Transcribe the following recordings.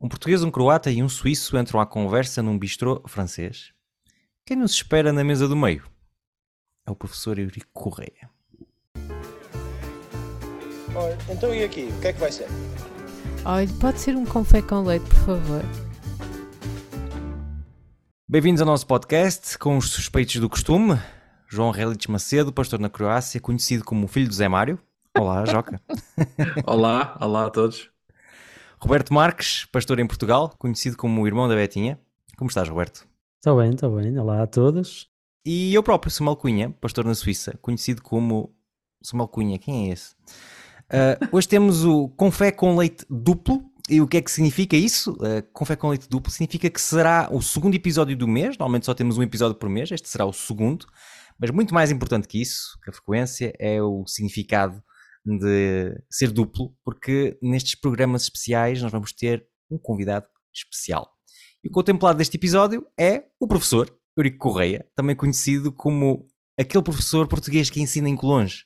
Um português, um croata e um suíço entram à conversa num bistrô francês. Quem nos espera na mesa do meio? É o professor Eurico Correia. Olha, então e aqui? O que é que vai ser? Olha, pode ser um café com leite, por favor. Bem-vindos ao nosso podcast com os suspeitos do costume. João Relitz Macedo, pastor na Croácia, conhecido como o filho do Zé Mário. Olá, Joca. olá, olá a todos. Roberto Marques, pastor em Portugal, conhecido como o irmão da Betinha. Como estás, Roberto? Estou bem, estou bem. Olá a todos. E eu próprio, Samuel Cunha, pastor na Suíça, conhecido como Samuel Cunha. Quem é esse? Uh, hoje temos o Confé com Leite Duplo. E o que é que significa isso? Uh, Confé com Leite Duplo significa que será o segundo episódio do mês. Normalmente só temos um episódio por mês, este será o segundo. Mas muito mais importante que isso, que a frequência, é o significado de ser duplo, porque nestes programas especiais nós vamos ter um convidado especial. E o contemplado deste episódio é o professor Eurico Correia, também conhecido como aquele professor português que ensina em Colonge.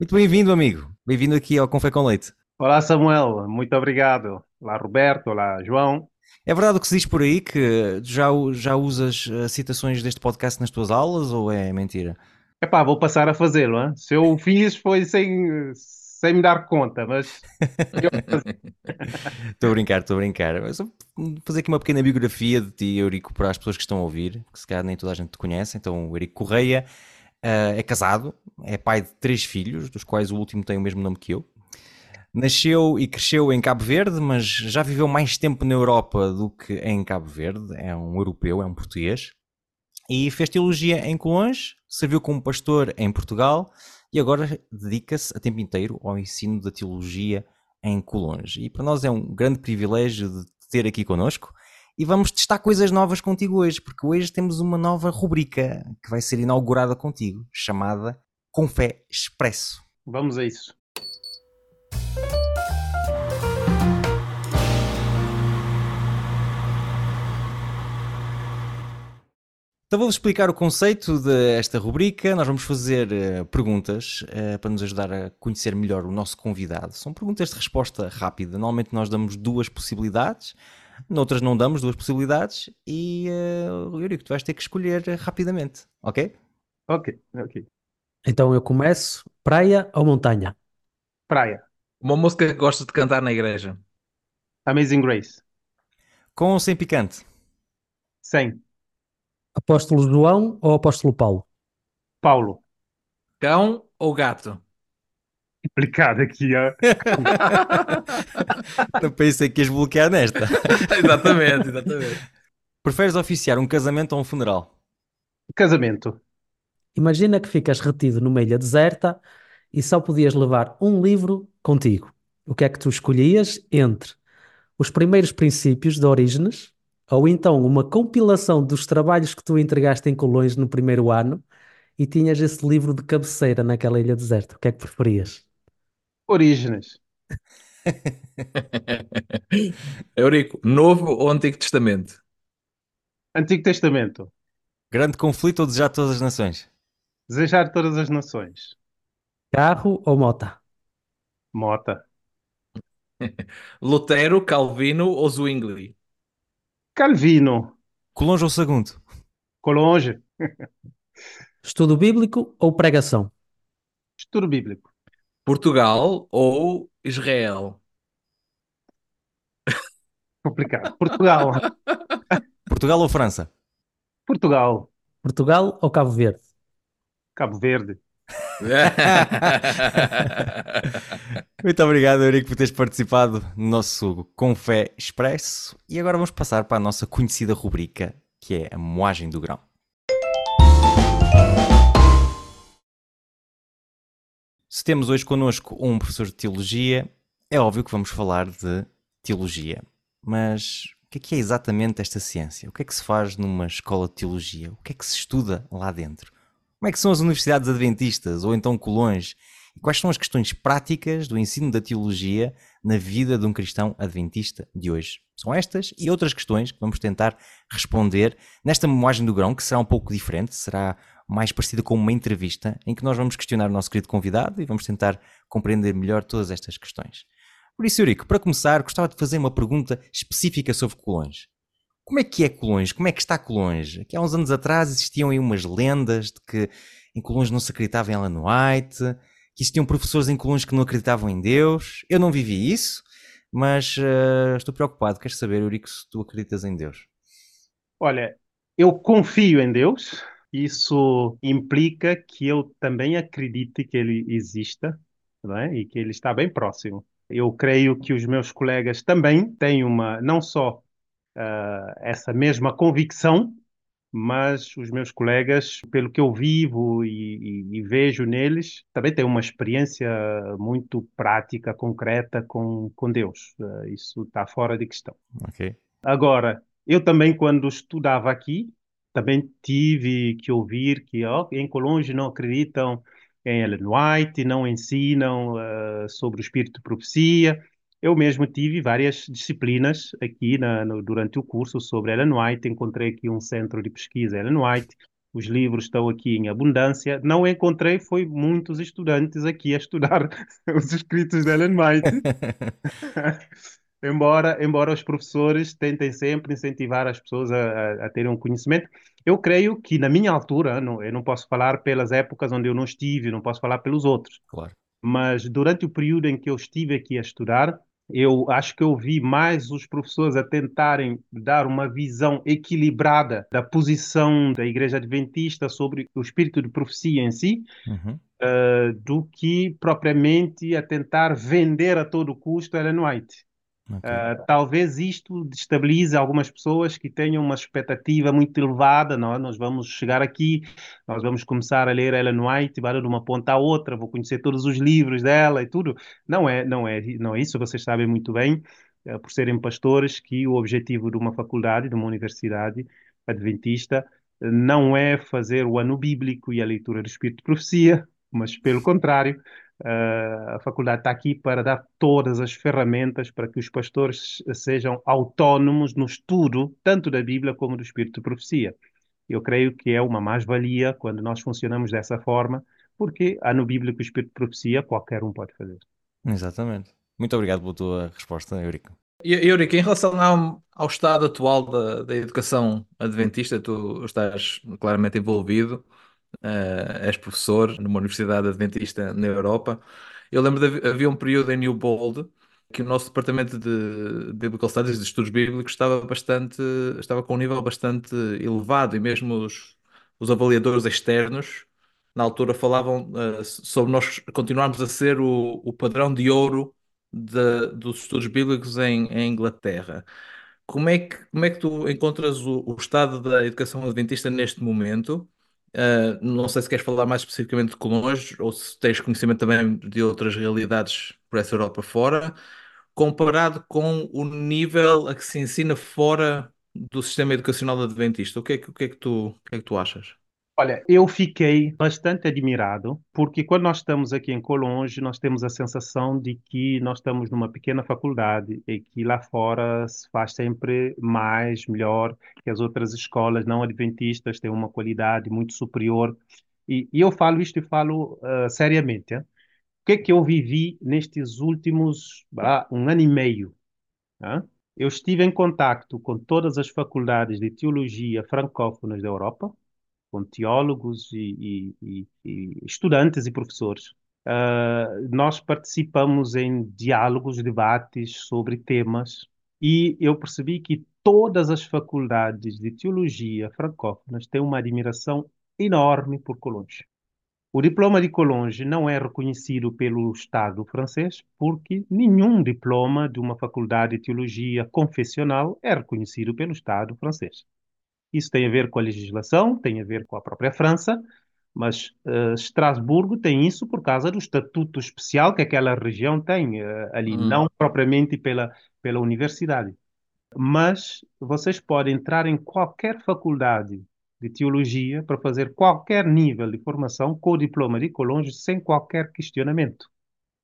Muito bem-vindo, amigo. Bem-vindo aqui ao Confé com Leite. Olá, Samuel. Muito obrigado. Olá, Roberto. Olá, João. É verdade o que se diz por aí que já, já usas eh, citações deste podcast nas tuas aulas ou é mentira? Epá, vou passar a fazê-lo. Hein? Se eu fiz foi sem, sem me dar conta, mas. Estou a brincar, estou a brincar. Vou fazer aqui uma pequena biografia de ti, Eurico, para as pessoas que estão a ouvir, que se calhar nem toda a gente te conhece. Então, o Eurico Correia uh, é casado, é pai de três filhos, dos quais o último tem o mesmo nome que eu. Nasceu e cresceu em Cabo Verde, mas já viveu mais tempo na Europa do que em Cabo Verde. É um europeu, é um português e fez teologia em Colões, serviu como pastor em Portugal e agora dedica-se a tempo inteiro ao ensino da teologia em Colões. E para nós é um grande privilégio de ter aqui connosco e vamos testar coisas novas contigo hoje, porque hoje temos uma nova rubrica que vai ser inaugurada contigo, chamada Confé Expresso. Vamos a isso. Então vou-vos explicar o conceito desta rubrica. Nós vamos fazer uh, perguntas uh, para nos ajudar a conhecer melhor o nosso convidado. São perguntas de resposta rápida. Normalmente nós damos duas possibilidades, noutras não damos duas possibilidades e uh, Eurico, tu vais ter que escolher rapidamente, ok? Ok, ok. Então eu começo. Praia ou montanha? Praia. Uma música que gostas de cantar na igreja? Amazing Grace. Com ou sem picante? Sem. Apóstolo João ou Apóstolo Paulo? Paulo. Cão ou gato? Complicado aqui, ó. Não pensei que ias bloquear nesta. exatamente, exatamente. Preferes oficiar um casamento ou um funeral? Casamento. Imagina que ficas retido numa ilha deserta e só podias levar um livro contigo. O que é que tu escolhias entre os primeiros princípios de Orígenes ou então uma compilação dos trabalhos que tu entregaste em Colões no primeiro ano e tinhas esse livro de cabeceira naquela ilha deserta. O que é que preferias? Orígenes. Eurico, Novo ou Antigo Testamento? Antigo Testamento. Grande conflito ou desejar todas as nações? Desejar todas as nações. Carro ou mota? Mota. Lutero, Calvino ou Zwingli? Calvino. Colonge ou Sagunto? Colonge. Estudo bíblico ou pregação? Estudo bíblico. Portugal ou Israel? Complicado. Portugal. Portugal ou França? Portugal. Portugal ou Cabo Verde? Cabo Verde. Muito obrigado, Eurico, por teres participado no nosso Confé Expresso. E agora vamos passar para a nossa conhecida rubrica, que é a moagem do grão. Se temos hoje connosco um professor de teologia, é óbvio que vamos falar de teologia. Mas o que é, que é exatamente esta ciência? O que é que se faz numa escola de teologia? O que é que se estuda lá dentro? Como é que são as universidades adventistas ou então colões? E quais são as questões práticas do ensino da teologia na vida de um cristão adventista de hoje? São estas e outras questões que vamos tentar responder nesta memoagem do grão, que será um pouco diferente, será mais parecida com uma entrevista, em que nós vamos questionar o nosso querido convidado e vamos tentar compreender melhor todas estas questões. Por isso, Eurico, para começar, gostava de fazer uma pergunta específica sobre Colões. Como é que é Colões? Como é que está Colões? Aqui há uns anos atrás existiam aí umas lendas de que em Colões não se acreditava em Ellen White, que existiam professores em Colões que não acreditavam em Deus. Eu não vivi isso, mas uh, estou preocupado. Queres saber, Eurico, se tu acreditas em Deus? Olha, eu confio em Deus. Isso implica que eu também acredite que ele exista, não é? E que ele está bem próximo. Eu creio que os meus colegas também têm uma, não só uh, essa mesma convicção, mas os meus colegas, pelo que eu vivo e, e, e vejo neles, também têm uma experiência muito prática, concreta com, com Deus. Uh, isso está fora de questão. Ok. Agora, eu também, quando estudava aqui, também tive que ouvir que oh, em Colônia não acreditam em Ellen White, não ensinam uh, sobre o espírito de profecia. Eu mesmo tive várias disciplinas aqui na, no, durante o curso sobre Ellen White. Encontrei aqui um centro de pesquisa Ellen White. Os livros estão aqui em abundância. Não encontrei foi muitos estudantes aqui a estudar os escritos de Ellen White. embora, embora os professores tentem sempre incentivar as pessoas a, a, a, terem um conhecimento, eu creio que na minha altura, não, eu não posso falar pelas épocas onde eu não estive, não posso falar pelos outros, claro. mas durante o período em que eu estive aqui a estudar, eu acho que eu vi mais os professores a tentarem dar uma visão equilibrada da posição da Igreja Adventista sobre o espírito de profecia em si, uhum. uh, do que propriamente a tentar vender a todo custo Ellen White. Okay. Uh, talvez isto destabilize algumas pessoas que tenham uma expectativa muito elevada. Não? É? Nós vamos chegar aqui, nós vamos começar a ler Ellen White, vai de uma ponta à outra, vou conhecer todos os livros dela e tudo. Não é, não é, não é isso. Vocês sabem muito bem, uh, por serem pastores, que o objetivo de uma faculdade, de uma universidade adventista, não é fazer o ano bíblico e a leitura do Espírito de Profecia, mas pelo contrário Uh, a faculdade está aqui para dar todas as ferramentas para que os pastores sejam autónomos no estudo, tanto da Bíblia como do Espírito de Profecia. Eu creio que é uma mais-valia quando nós funcionamos dessa forma, porque há no Bíblico o Espírito de Profecia, qualquer um pode fazer. Exatamente. Muito obrigado pela tua resposta, Eurico. E, Eurico, em relação ao, ao estado atual da, da educação adventista, tu estás claramente envolvido uh, és professor numa universidade adventista na Europa. Eu lembro de havia um período em New Bold que o nosso departamento de Biblical Studies, de estudos bíblicos, estava bastante, estava com um nível bastante elevado e mesmo os, os avaliadores externos na altura falavam uh, sobre nós continuarmos a ser o, o padrão de ouro de, dos estudos bíblicos em, em, Inglaterra. Como é que, como é que tu encontras o, o estado da educação adventista neste momento? Uh, não sei se queres falar mais especificamente de Colões ou se tens conhecimento também de outras realidades por essa Europa fora, comparado com o nível a que se ensina fora do sistema educacional adventista. O que é que, o que, é que, tu, o que é que tu achas? Olha, eu fiquei bastante admirado, porque quando nós estamos aqui em Colonge, nós temos a sensação de que nós estamos numa pequena faculdade e que lá fora se faz sempre mais, melhor, que as outras escolas não adventistas têm uma qualidade muito superior. E, e eu falo isto e falo uh, seriamente. Hein? O que é que eu vivi nestes últimos ah, um ano e meio? Hein? Eu estive em contato com todas as faculdades de teologia francófonas da Europa, com teólogos e, e, e estudantes e professores. Uh, nós participamos em diálogos, debates sobre temas e eu percebi que todas as faculdades de teologia francófonas têm uma admiração enorme por Colonge. O diploma de Colonge não é reconhecido pelo Estado francês porque nenhum diploma de uma faculdade de teologia confessional é reconhecido pelo Estado francês. Isso tem a ver com a legislação, tem a ver com a própria França, mas uh, Estrasburgo tem isso por causa do estatuto especial que aquela região tem uh, ali, hum. não propriamente pela, pela universidade. Mas vocês podem entrar em qualquer faculdade de teologia para fazer qualquer nível de formação com o diploma de Colonge sem qualquer questionamento.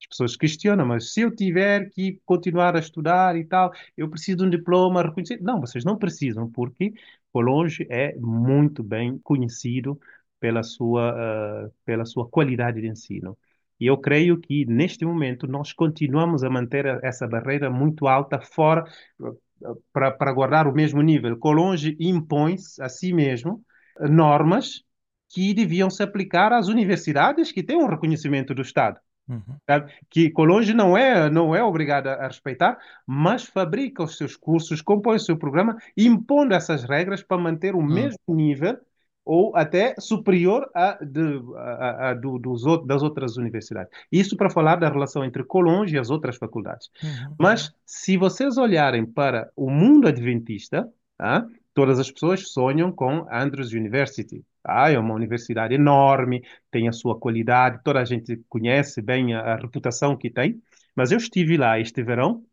As pessoas questionam, mas se eu tiver que continuar a estudar e tal, eu preciso de um diploma reconhecido. Não, vocês não precisam, porque Colonge é muito bem conhecido pela sua, uh, pela sua qualidade de ensino. E eu creio que, neste momento, nós continuamos a manter essa barreira muito alta fora para, para guardar o mesmo nível. Colonge impõe-se a si mesmo normas que deviam se aplicar às universidades que têm um reconhecimento do Estado. Uhum. Que Colonge não é, não é obrigada a respeitar, mas fabrica os seus cursos, compõe o seu programa, impondo essas regras para manter o uhum. mesmo nível ou até superior a, de, a, a do, dos, das outras universidades. Isso para falar da relação entre Colonge e as outras faculdades. Uhum. Mas se vocês olharem para o mundo adventista, tá? todas as pessoas sonham com Andrews University. Ah, é uma universidade enorme, tem a sua qualidade, toda a gente conhece bem a, a reputação que tem. Mas eu estive lá este verão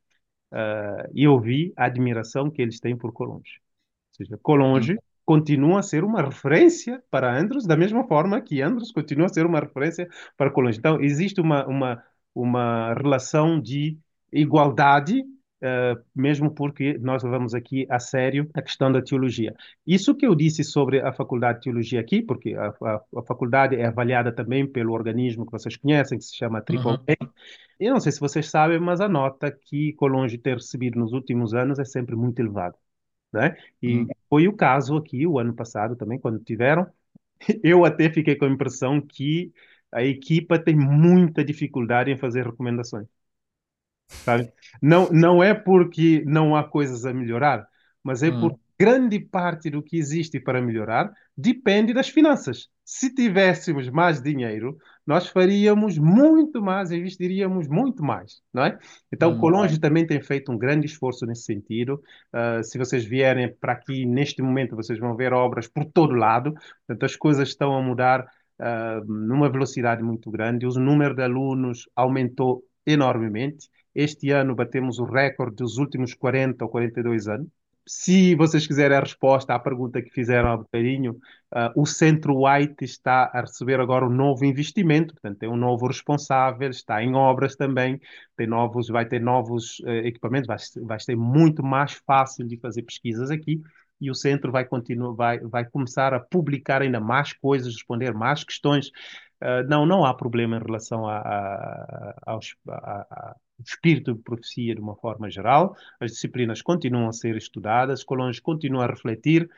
uh, e eu vi a admiração que eles têm por Colonge. Ou seja, Colonge continua a ser uma referência para Andrews, da mesma forma que Andrews continua a ser uma referência para Colonge. Então, existe uma, uma, uma relação de igualdade Uh, mesmo porque nós levamos aqui a sério a questão da teologia. Isso que eu disse sobre a Faculdade de Teologia aqui, porque a, a, a faculdade é avaliada também pelo organismo que vocês conhecem, que se chama Triple uhum. Eu não sei se vocês sabem, mas a nota que Colonge ter recebido nos últimos anos é sempre muito elevada. Né? E uhum. foi o caso aqui, o ano passado também, quando tiveram. Eu até fiquei com a impressão que a equipa tem muita dificuldade em fazer recomendações. Sabe? Não, não é porque não há coisas a melhorar, mas é hum. porque grande parte do que existe para melhorar depende das finanças. Se tivéssemos mais dinheiro, nós faríamos muito mais, investiríamos muito mais, não é? Então, hum. Colonge também tem feito um grande esforço nesse sentido. Uh, se vocês vierem para aqui, neste momento, vocês vão ver obras por todo lado. Portanto, as coisas estão a mudar uh, numa velocidade muito grande. O número de alunos aumentou enormemente. Este ano batemos o recorde dos últimos 40 ou 42 anos. Se vocês quiserem a resposta à pergunta que fizeram há bocadinho, uh, o Centro White está a receber agora um novo investimento, portanto, tem um novo responsável, está em obras também, tem novos, vai ter novos uh, equipamentos, vai, vai ser muito mais fácil de fazer pesquisas aqui e o centro vai continuar, vai, vai começar a publicar ainda mais coisas, responder mais questões. Uh, não, não há problema em relação a, a, aos, a, espírito de profecia de uma forma geral. As disciplinas continuam a ser estudadas, Colões continua a refletir.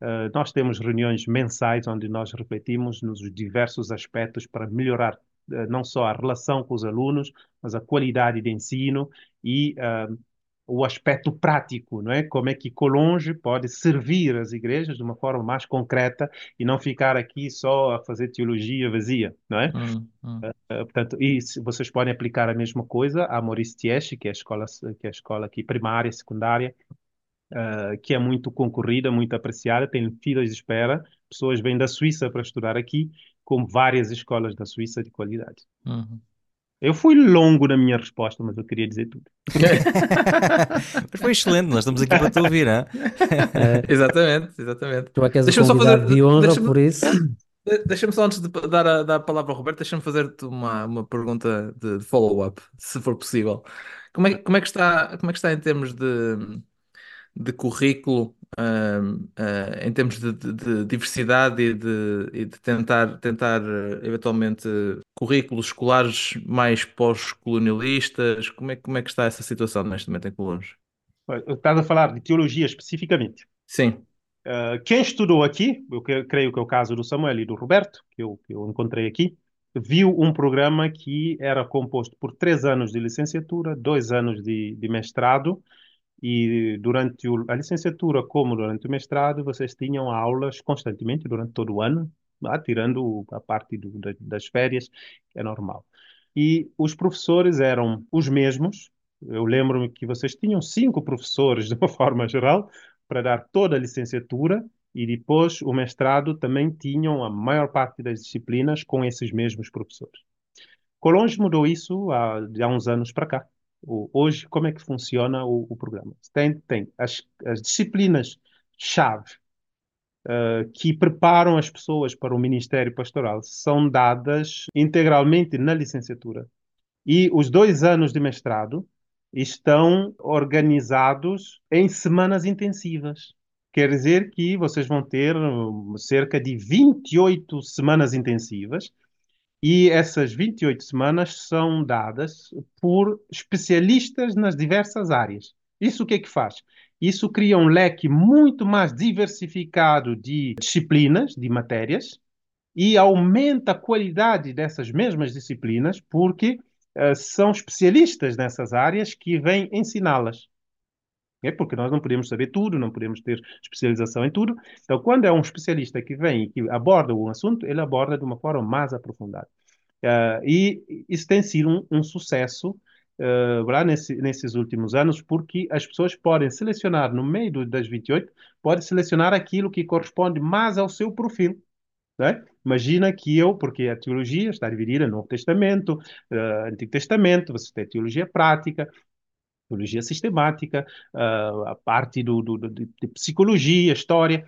Uh, nós temos reuniões mensais onde nós refletimos nos diversos aspectos para melhorar uh, não só a relação com os alunos, mas a qualidade de ensino e uh, o aspecto prático, não é? Como é que Colonge pode servir as igrejas de uma forma mais concreta e não ficar aqui só a fazer teologia vazia, não é? Hum, hum. Uh, portanto, e vocês podem aplicar a mesma coisa à Maurice Tiesch, que é a escola, que é a escola aqui primária, secundária, uh, que é muito concorrida, muito apreciada, tem filas de espera, pessoas vêm da Suíça para estudar aqui, com várias escolas da Suíça de qualidade. Uhum. Eu fui longo na minha resposta, mas eu queria dizer tudo. mas foi excelente, nós estamos aqui para te ouvir, hein? é, exatamente, exatamente. Tu é que és deixa convidado fazer, de honra por isso. Deixa-me só, antes de dar a, dar a palavra ao Roberto, deixa-me fazer-te uma, uma pergunta de, de follow-up, se for possível. Como é, como, é que está, como é que está em termos de, de currículo uh, uh, em termos de, de, de diversidade e de, e de, tentar, tentar uh, eventualmente currículos escolares mais pós-colonialistas? Como é, como é que está essa situação neste momento em Colônia? Estás a falar de teologia especificamente? Sim. Uh, quem estudou aqui, eu creio que é o caso do Samuel e do Roberto, que eu, que eu encontrei aqui, viu um programa que era composto por três anos de licenciatura, dois anos de, de mestrado e durante a licenciatura como durante o mestrado vocês tinham aulas constantemente durante todo o ano, lá, tirando a parte do, das férias, é normal. E os professores eram os mesmos. Eu lembro-me que vocês tinham cinco professores, de uma forma geral, para dar toda a licenciatura, e depois o mestrado também tinham a maior parte das disciplinas com esses mesmos professores. Colonge mudou isso há, há uns anos para cá hoje, como é que funciona o, o programa? Tem, tem as, as disciplinas-chave uh, que preparam as pessoas para o Ministério Pastoral são dadas integralmente na licenciatura. E os dois anos de mestrado estão organizados em semanas intensivas. Quer dizer que vocês vão ter cerca de 28 semanas intensivas E essas 28 semanas são dadas por especialistas nas diversas áreas. Isso o que é que faz? Isso cria um leque muito mais diversificado de disciplinas, de matérias, e aumenta a qualidade dessas mesmas disciplinas, porque uh, são especialistas nessas áreas que vêm ensiná-las. É porque nós não podemos saber tudo, não podemos ter especialização em tudo. Então, quando é um especialista que vem e que aborda um assunto, ele aborda de uma forma mais aprofundada. Uh, e isso tem sido um, um sucesso uh, nesse, nesses últimos anos, porque as pessoas podem selecionar, no meio do, das 28, podem selecionar aquilo que corresponde mais ao seu perfil. Né? Imagina que eu, porque a teologia está dividida no Novo Testamento, uh, Antigo Testamento, você tem teologia prática, teologia sistemática, uh, a parte do, do, de, de, psicologia, história.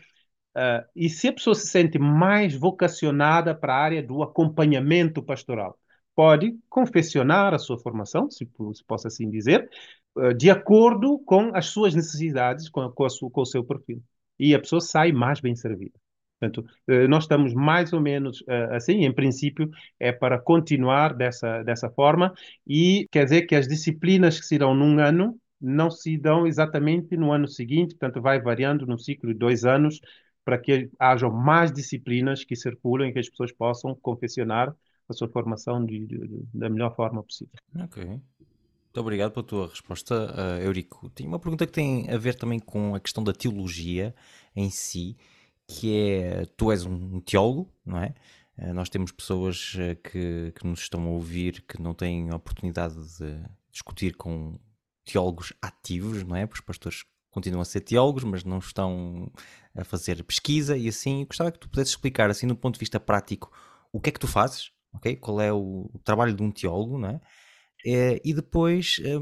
Uh, e se a pessoa se sente mais vocacionada para a área do acompanhamento pastoral, pode confessionar a sua formação, se, se possa assim dizer, uh, de acordo com as suas necessidades, com, com, sua, com o seu perfil. E a pessoa sai mais bem servida. Portanto, eh, nós estamos mais ou menos uh, assim, em princípio, é para continuar dessa, dessa forma e quer dizer que as disciplinas que se dão num ano não se dão exatamente no ano seguinte, portanto, vai variando no ciclo de dois anos para que hajam mais disciplinas que circulam e que as pessoas possam confessionar a sua formação de, de, de, da melhor forma possível. Ok. Muito obrigado pela tua resposta, uh, Eurico. Tenho uma pergunta que tem a ver também com a questão da teologia em si que é tu és um teólogo, não é? Eh, nós temos pessoas eh, que, que nos estão a ouvir que não têm oportunidade de discutir com teólogos ativos, não é? Porque os pastores continuam a ser teólogos, mas não estão a fazer pesquisa e assim. Gostava que tu pudesses explicar, assim, do ponto de vista prático, o que é que tu fazes, ok? Qual é o, trabalho de um teólogo, não é? é e depois é,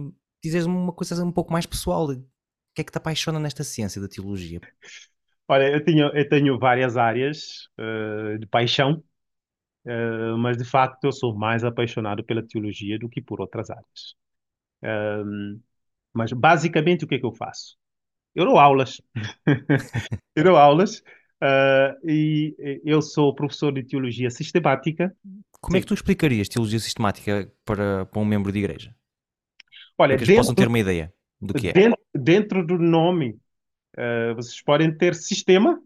dizeres-me uma coisa um pouco mais pessoal. O que é que te apaixona nesta ciência da teologia? Olha, eu tenho, eu tenho várias áreas uh, de paixão, uh, mas de facto eu sou mais apaixonado pela teologia do que por outras áreas. Um, mas basicamente o que é que eu faço? Eu dou aulas. eu dou aulas e eu sou professor de teologia sistemática. Como é que tu explicarias teologia sistemática para, para um membro de igreja? Olha, para que eles possam ter uma ideia do que é. Dentro, dentro do nome Uh, vocês podem ter sistema,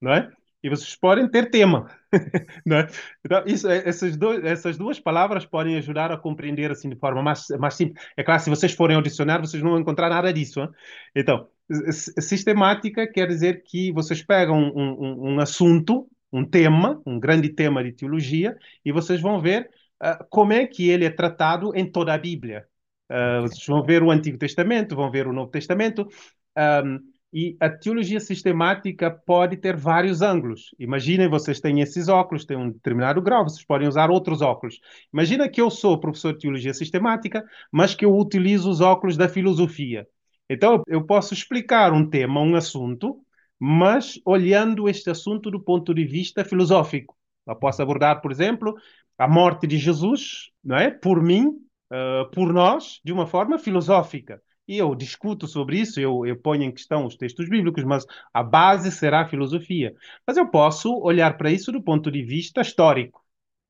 não é? E vocês podem ter tema, não é? Então, isso, é, essas, dois, essas duas palavras podem ajudar a compreender assim de forma mais, mais simples. É claro, se vocês forem ao dicionário, vocês não vão encontrar nada disso. Hein? Então, sistemática quer dizer que vocês pegam um, um, um, assunto, um tema, um grande tema de teologia, e vocês vão ver uh, como é que ele é tratado em toda a Bíblia. Uh, vocês vão ver o Antigo Testamento, vão ver o Novo Testamento. Um, e a teologia sistemática pode ter vários ângulos. Imaginem, vocês têm esses óculos, têm um determinado grau, vocês podem usar outros óculos. Imagina que eu sou professor de teologia sistemática, mas que eu utilizo os óculos da filosofia. Então, eu posso explicar um tema, um assunto, mas olhando este assunto do ponto de vista filosófico. Eu posso abordar, por exemplo, a morte de Jesus, não é? Por mim, uh, por nós, de uma forma filosófica e eu discuto sobre isso, eu, eu ponho em questão os textos bíblicos, mas a base será a filosofia. Mas eu posso olhar para isso do ponto de vista histórico,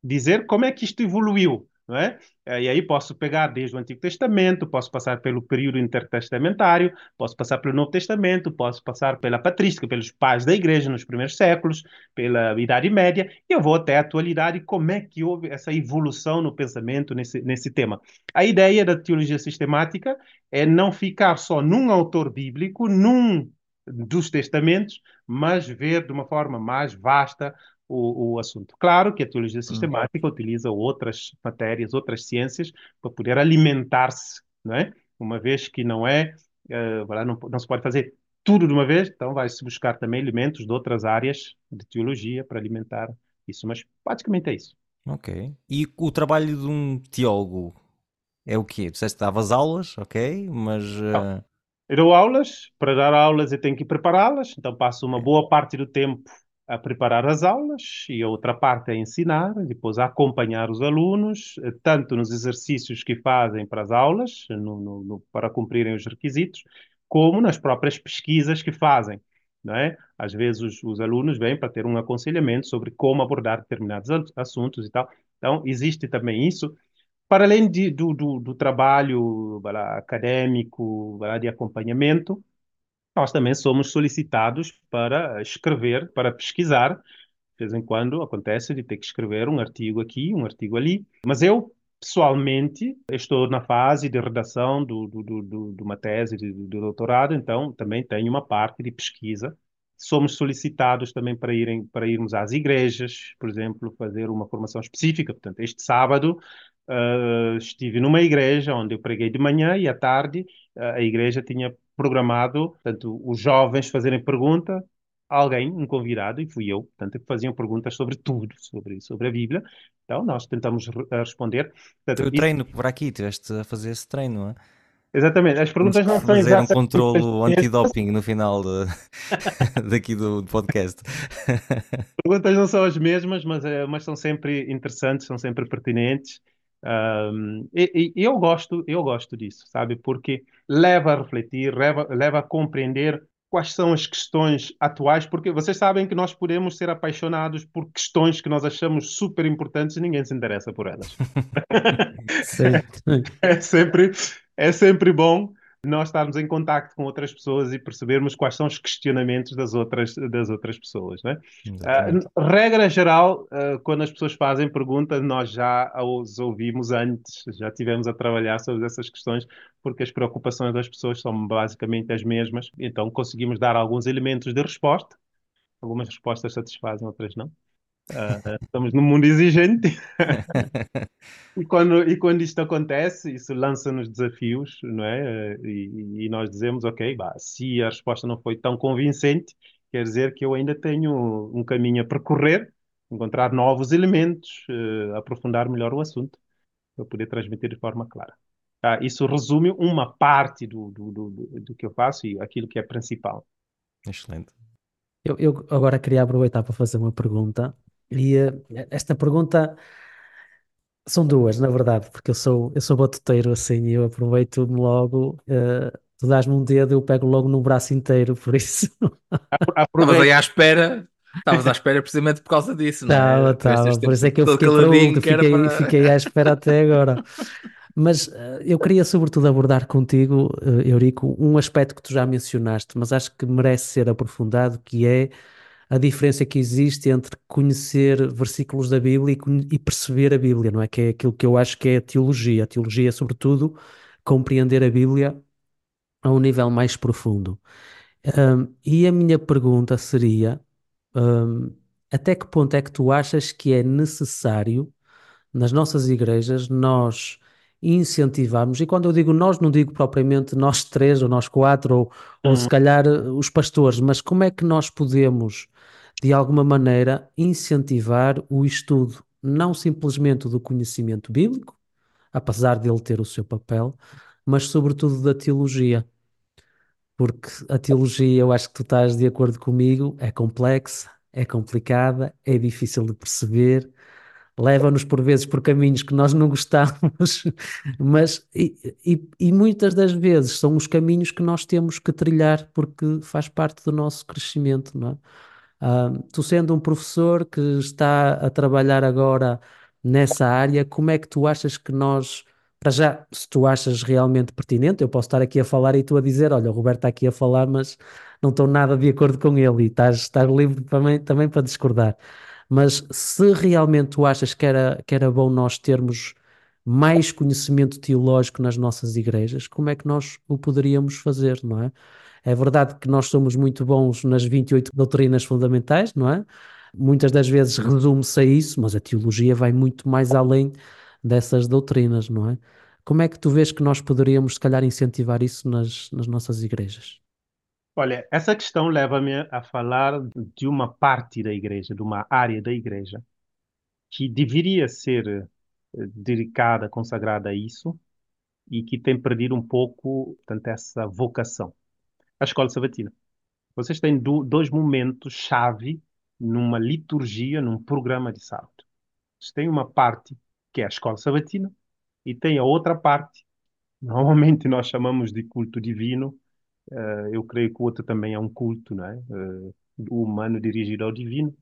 dizer como é que isto evoluiu, não é? E aí posso pegar desde o Antigo Testamento, posso passar pelo período intertestamentário, posso passar pelo Novo Testamento, posso passar pela patrística, pelos pais da igreja nos primeiros séculos, pela Idade Média, e eu vou até a atualidade, como é que houve essa evolução no pensamento nesse, nesse tema. A ideia da teologia sistemática é não ficar só num autor bíblico, num dos testamentos, mas ver de uma forma mais vasta o, o assunto. Claro que a teologia hum. sistemática uhum. utiliza outras matérias, outras ciências, para poder alimentar-se, não é? Uma vez que não é, uh, não, não se pode fazer tudo de uma vez, então vai-se buscar também elementos de outras áreas de teologia para alimentar isso, mas praticamente é isso. Ok. E o trabalho de um teólogo é o quê? Tu disseste que davas aulas, ok, mas... Uh... Eu dou aulas, para dar aulas eu tenho que prepará-las, então passo uma boa parte do tempo a preparar as aulas e a outra parte a ensinar, depois a acompanhar os alunos, tanto nos exercícios que fazem para as aulas, no, no, no, para cumprirem os requisitos, como nas próprias pesquisas que fazem. Não é? Às vezes os, os alunos vêm para ter um aconselhamento sobre como abordar determinados assuntos e tal. Então, existe também isso. Para além de, do, do, do, trabalho lá, acadêmico, lá, de acompanhamento, nós também somos solicitados para escrever, para pesquisar. De vez em quando acontece de ter que escrever um artigo aqui, um artigo ali. Mas eu, pessoalmente, estou na fase de redação do, do, do, de uma tese de, de doutorado, então também tenho uma parte de pesquisa somos solicitados também para, irem, para irmos às igrejas, por exemplo, fazer uma formação específica. Portanto, este sábado uh, estive numa igreja onde eu preguei de manhã e à tarde uh, a igreja tinha programado, portanto, os jovens fazerem pergunta a alguém, um convidado, e fui eu, portanto, que faziam perguntas sobre tudo, sobre, sobre a Bíblia. Então, nós tentamos re responder. Portanto, o treino por aqui, estiveste a fazer esse treino, não é? Exatamente, as perguntas não são fazer um controlo antidoping no final de, daqui do, do podcast. As perguntas não são as mesmas, mas, eh, mas são sempre interessantes, são sempre pertinentes. Um, e, e, eu gosto, eu gosto disso, sabe? Porque leva a refletir, leva, leva a compreender quais são as questões atuais, porque vocês sabem que nós podemos ser apaixonados por questões que nós achamos super importantes e ninguém se interessa por elas. é sempre é sempre bom nós estarmos em contacto com outras pessoas e percebermos quais são os questionamentos das outras, das outras pessoas. Né? Uh, regra geral, uh, quando as pessoas fazem perguntas, nós já os ouvimos antes, já tivemos a trabalhar sobre essas questões, porque as preocupações das pessoas são basicamente as mesmas, então conseguimos dar alguns elementos de resposta. Algumas respostas satisfazem, outras não. Uh, estamos num mundo exigente. e, quando, e quando isto acontece, isso lança-nos desafios, não é? E, e, nós dizemos, ok, bah, se a resposta não foi tão convincente, quer dizer que eu ainda tenho um caminho a percorrer, encontrar novos elementos, uh, aprofundar melhor o assunto, para poder transmitir de forma clara. Ah, isso resume uma parte do, do, do, do que eu faço e aquilo que é principal. Excelente. Eu, eu agora queria aproveitar para fazer uma pergunta e uh, esta pergunta são duas, na verdade, porque eu sou, eu sou batuteiro assim e eu aproveito-me logo. Uh, tu dás-me um dedo, eu pego logo no braço inteiro, por isso. Estavas aí à espera, estavas à espera precisamente por causa disso, não é? Estava, por isso é que eu fiquei fiquei, fiquei à espera até agora. Mas uh, eu queria sobretudo abordar contigo, uh, Eurico, um aspecto que tu já mencionaste, mas acho que merece ser aprofundado, que é a diferença que existe entre conhecer versículos da Bíblia e, e, perceber a Bíblia, não é? Que é aquilo que eu acho que é a teologia. A teologia é, sobretudo, compreender a Bíblia a um nível mais profundo. Um, e a minha pergunta seria: um, até que ponto é que tu achas que é necessário, nas nossas igrejas, nós incentivarmos, e quando eu digo nós, não digo propriamente nós três ou nós quatro, ou, ou se uhum. calhar os pastores, mas como é que nós podemos de alguma maneira, incentivar o estudo não simplesmente do conhecimento bíblico, apesar de ele ter o seu papel, mas sobretudo da teologia. Porque a teologia, eu acho que tu estás de acordo comigo, é complexa, é complicada, é difícil de perceber, leva-nos por vezes por caminhos que nós não gostamos, mas e, e, e, muitas das vezes são os caminhos que nós temos que trilhar porque faz parte do nosso crescimento, não é? Tu sendo um professor que está a trabalhar agora nessa área, como é que tu achas que nós, para já, se tu achas realmente pertinente, eu posso estar aqui a falar e tu a dizer, olha, o Roberto está aqui a falar, mas não estou nada de acordo com ele e estás, estás livre também, também para discordar. Mas se realmente tu achas que era, que era bom nós termos mais conhecimento teológico nas nossas igrejas, como é que nós o poderíamos fazer, não é? É verdade que nós somos muito bons nas 28 doutrinas fundamentais, não é? Muitas das vezes resume-se a isso, mas a teologia vai muito mais além dessas doutrinas, não é? Como é que tu vês que nós poderíamos, se calhar, incentivar isso nas, nas nossas igrejas? Olha, essa questão leva-me a falar de uma parte da igreja, de uma área da igreja, que deveria ser eh, dedicada, consagrada a isso, e que tem perdido um pouco, portanto, essa vocação a escola sabatina. Vocês têm do, dois momentos-chave numa liturgia, num programa de sábado. Vocês têm uma parte que é a escola sabatina e tem a outra parte, normalmente nós chamamos de culto divino, uh, eu creio que o outro também é um culto, não é? Uh, humano dirigido ao divino.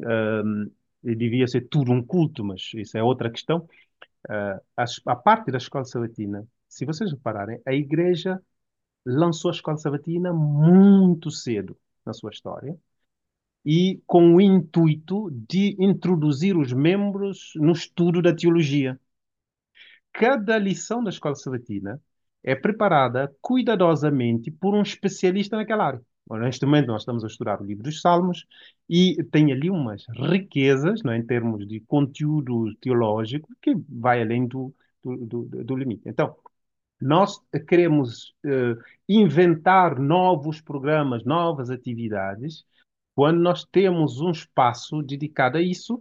Uh, devia ser tudo um culto, mas isso é outra questão. Uh, a, a parte da escola sabatina, se vocês repararem, a igreja lançou a escola sabatina muito cedo na sua história e com o intuito de introduzir os membros no estudo da teologia. Cada lição da escola sabatina é preparada cuidadosamente por um especialista naquela área. neste momento nós estamos a estudar o livro dos Salmos e tem ali umas riquezas, não é, em termos de conteúdo teológico, que vai além do, do, do, do limite. Então, nós queremos uh, inventar novos programas, novas atividades, quando nós temos um espaço dedicado a isso,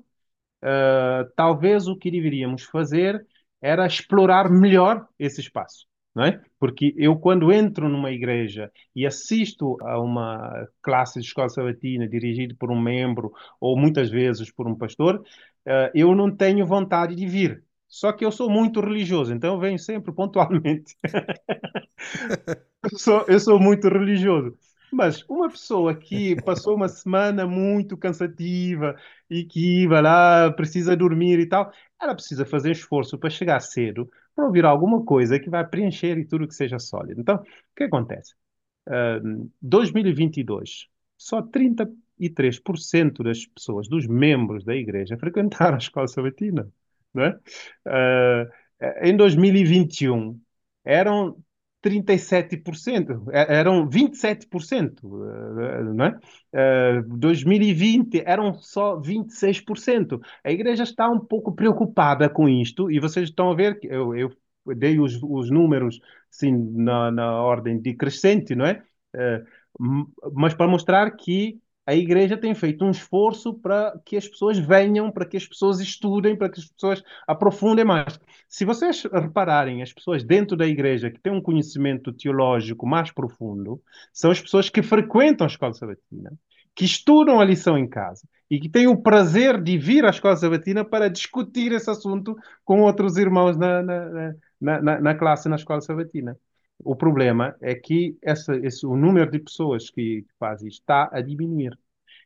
uh, talvez o que deveríamos fazer era explorar melhor esse espaço. É? Porque eu, quando entro numa igreja e assisto a uma classe de escola sabatina dirigida por um membro ou muitas vezes por um pastor, uh, eu não tenho vontade de vir. Só que eu sou muito religioso, então eu venho sempre pontualmente. eu, sou, eu sou muito religioso. Mas uma pessoa que passou uma semana muito cansativa e que vai lá, precisa dormir e tal, ela precisa fazer esforço para chegar cedo, para ouvir alguma coisa que vai preencher e tudo que seja sólido. Então, o que acontece? Uh, 2022, só 33% das pessoas, dos membros da igreja, frequentaram a escola sabatina né? Uh, em 2021 eram 37%, eram 27%, né? Uh, 2020 eram só 26%. A igreja está um pouco preocupada com isto e vocês estão a ver que eu, eu dei os, os números assim, na, na ordem decrescente, não é? Mas para mostrar que a igreja tem feito um esforço para que as pessoas venham, para que as pessoas estudem, para que as pessoas aprofundem mais. Se vocês repararem, as pessoas dentro da igreja que têm um conhecimento teológico mais profundo são as pessoas que frequentam a escola sabatina, que estudam a lição em casa e que têm o prazer de vir à escola sabatina para discutir esse assunto com outros irmãos na, na, na, na classe na escola sabatina. O problema é que essa, esse, o número de pessoas que, fazem isto está a diminuir.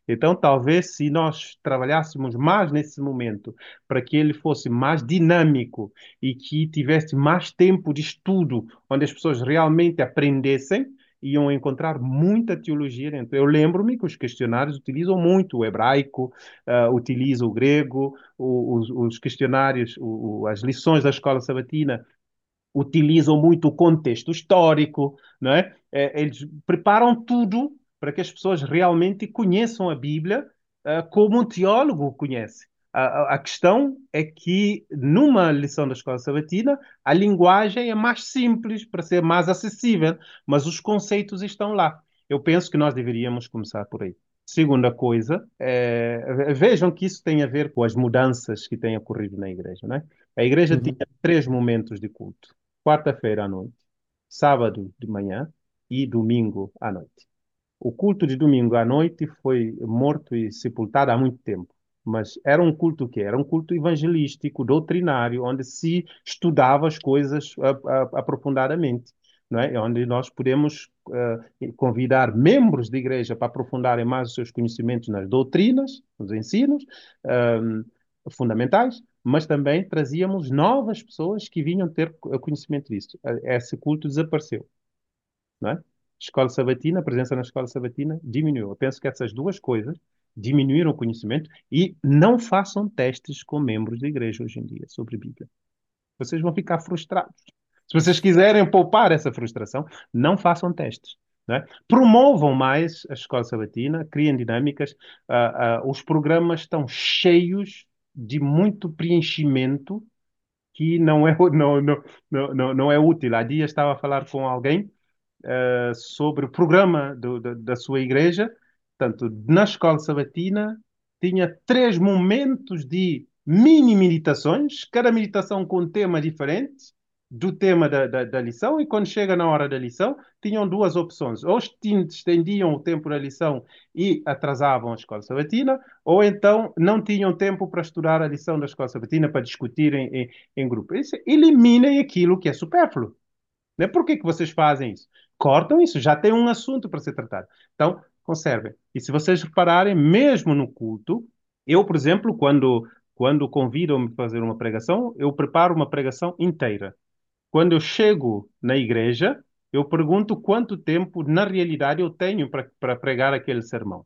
Então, talvez se nós trabalhássemos mais nesse momento para que ele fosse mais dinâmico e que tivesse mais tempo de estudo, onde as pessoas realmente aprendessem, iam encontrar muita teologia dentro. Eu lembro-me que os questionários utilizam muito o hebraico, uh, utilizam o grego, o, os, os, questionários, o, as lições da escola sabatina utilizam muito o contexto histórico, não é? é eles preparam tudo para que as pessoas realmente conheçam a Bíblia uh, como um teólogo conhece. A, a, questão é que, numa lição da escola sabatina, a linguagem é mais simples para ser mais acessível, mas os conceitos estão lá. Eu penso que nós deveríamos começar por aí. Segunda coisa, é, vejam que isso tem a ver com as mudanças que têm ocorrido na igreja. Né? A igreja uhum. tinha três momentos de culto quarta-feira à noite, sábado de manhã e domingo à noite. O culto de domingo à noite foi morto e sepultado há muito tempo, mas era um culto que era um culto evangelístico, doutrinário, onde se estudava as coisas aprofundadamente. É? Onde nós podemos uh, convidar membros da igreja para aprofundarem mais os seus conhecimentos nas doutrinas, nos ensinos um, fundamentais, mas também trazíamos novas pessoas que vinham ter conhecimento disso. Esse culto desapareceu. Não é? Escola sabatina, a presença na escola sabatina diminuiu. Eu penso que essas duas coisas diminuíram o conhecimento e não façam testes com membros da igreja hoje em dia sobre Bíblia. Vocês vão ficar frustrados. Se vocês quiserem poupar essa frustração, não façam testes. É? Promovam mais a escola sabatina, criem dinâmicas. Uh, uh, os programas estão cheios de muito preenchimento que não é, não, não, não, não é útil. Há dias estava a falar com alguém uh, sobre o programa do, da, da sua igreja. Portanto, na escola sabatina, tinha três momentos de mini meditações, cada meditação com um tema diferente do tema da, da, da, lição e quando chega na hora da lição tinham duas opções ou estendiam o tempo da lição e atrasavam a escola sabatina ou então não tinham tempo para estudar a lição da escola sabatina para discutirem em, em grupo isso, eliminem aquilo que é supérfluo né? por que, que vocês fazem isso? cortam isso, já tem um assunto para ser tratado então conservem e se vocês repararem mesmo no culto Eu, por exemplo, quando, quando convidam-me para fazer uma pregação, eu preparo uma pregação inteira. Quando eu chego na igreja, eu pergunto quanto tempo, na realidade, eu tenho para, pregar aquele sermão.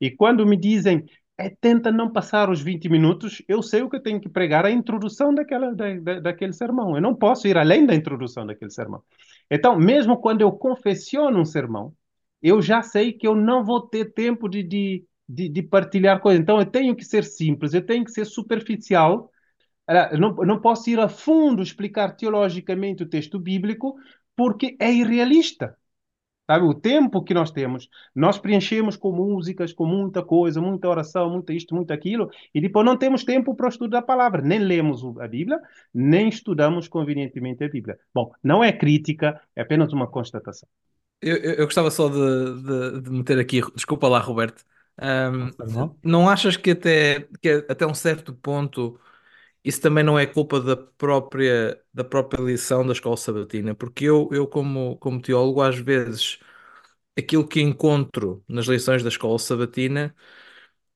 E quando me dizem, é, tenta não passar os 20 minutos, eu sei o que eu tenho que pregar, a introdução daquela, da, da, daquele sermão. Eu não posso ir além da introdução daquele sermão. Então, mesmo quando eu confessiono um sermão, eu já sei que eu não vou ter tempo de, de, de, de partilhar coisas. Então, eu tenho que ser simples, eu tenho que ser superficial. Não, não posso ir a fundo explicar teologicamente o texto bíblico, porque é irrealista. Sabe, o tempo que nós temos, nós preenchemos com músicas, com muita coisa, muita oração, muito isto, muito aquilo, e depois não temos tempo para o estudo da palavra. Nem lemos a Bíblia, nem estudamos convenientemente a Bíblia. Bom, não é crítica, é apenas uma constatação. Eu, eu, eu gostava só de, de, de meter aqui, desculpa lá, Roberto. Mal. não achas que até, que até um certo ponto isso também não é culpa da própria, da própria lição da escola sabatina? Porque eu, eu como, como teólogo, às vezes, aquilo que encontro nas lições da escola sabatina,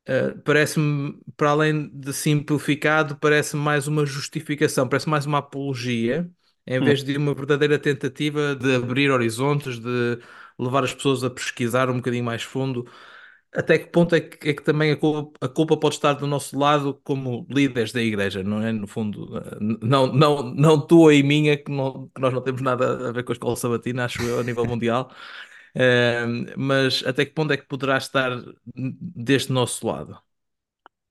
eh, parece-me, para além de simplificado, parece-me mais uma justificação, parece mais uma apologia, em Hum. vez de uma verdadeira tentativa de abrir horizontes, de levar as pessoas a pesquisar um bocadinho mais fundo. Até que ponto é que, é que também a culpa, a culpa pode estar do nosso lado como líderes da igreja, não é? No fundo, eh, não, não, não tua e minha, que, não- que nós não temos nada a ver com a escola sabatina, acho eu, a nível mundial. Eh, mas até que ponto é que poderá estar deste nosso lado?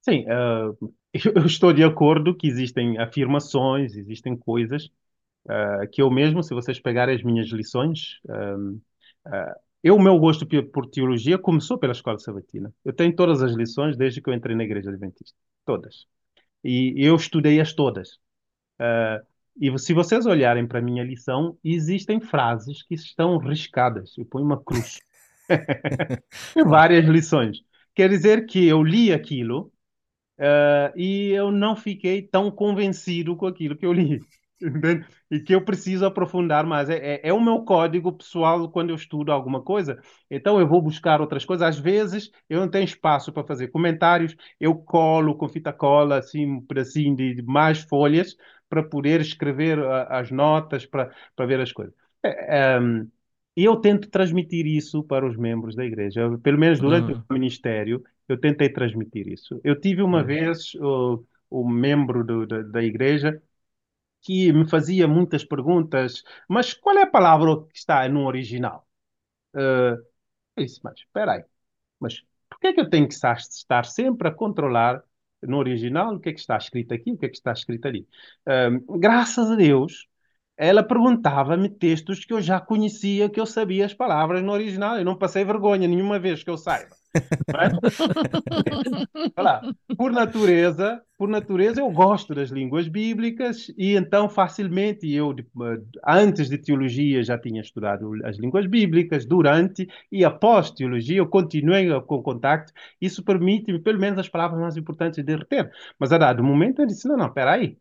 Sim, ah, eu estou de acordo que existem afirmações, existem coisas ah, que eu mesmo, se vocês pegarem as minhas lições, ah, eu, o meu gosto por teologia começou pela escola sabatina. Eu tenho todas as lições desde que eu entrei na igreja adventista. Todas. E eu estudei-as todas. Ah, e se vocês olharem para a minha lição, existem frases que estão riscadas. Eu ponho uma cruz. Várias lições. Quer dizer que eu li aquilo Uh, e eu não fiquei tão convencido com aquilo que eu li. Entende? E que eu preciso aprofundar mais. É, é, é o meu código pessoal quando eu estudo alguma coisa. Então eu vou buscar outras coisas. Às vezes eu não tenho espaço para fazer comentários, eu colo com fita cola assim, pedacinho de, de mais folhas para poder escrever uh, as notas, para, ver as coisas. É, um, e eu tento transmitir isso para os membros da igreja. Pelo menos durante Hum, o ministério, eu tentei transmitir isso. Eu tive uma hum, vez o, o membro do- da, da igreja que me fazia muitas perguntas, mas qual é a palavra que está no original? Eh, eu disse, mas espera aí, mas por que é que eu tenho que estar, sempre a controlar no original o que é que está escrito aqui, o que é que está escrito ali? Eh, graças a Deus, ela perguntava-me textos que eu já conhecia, que eu sabia as palavras no original. Eu não passei vergonha nenhuma vez que eu saiba. É? Olha lá, por natureza, por natureza eu gosto das línguas bíblicas e então facilmente eu de- antes de teologia já tinha estudado as línguas bíblicas, durante e após teologia eu continuei com contacto. Isso permite-me pelo menos as palavras mais importantes de reter. Mas a dado momento eu disse, não, não, espera aí,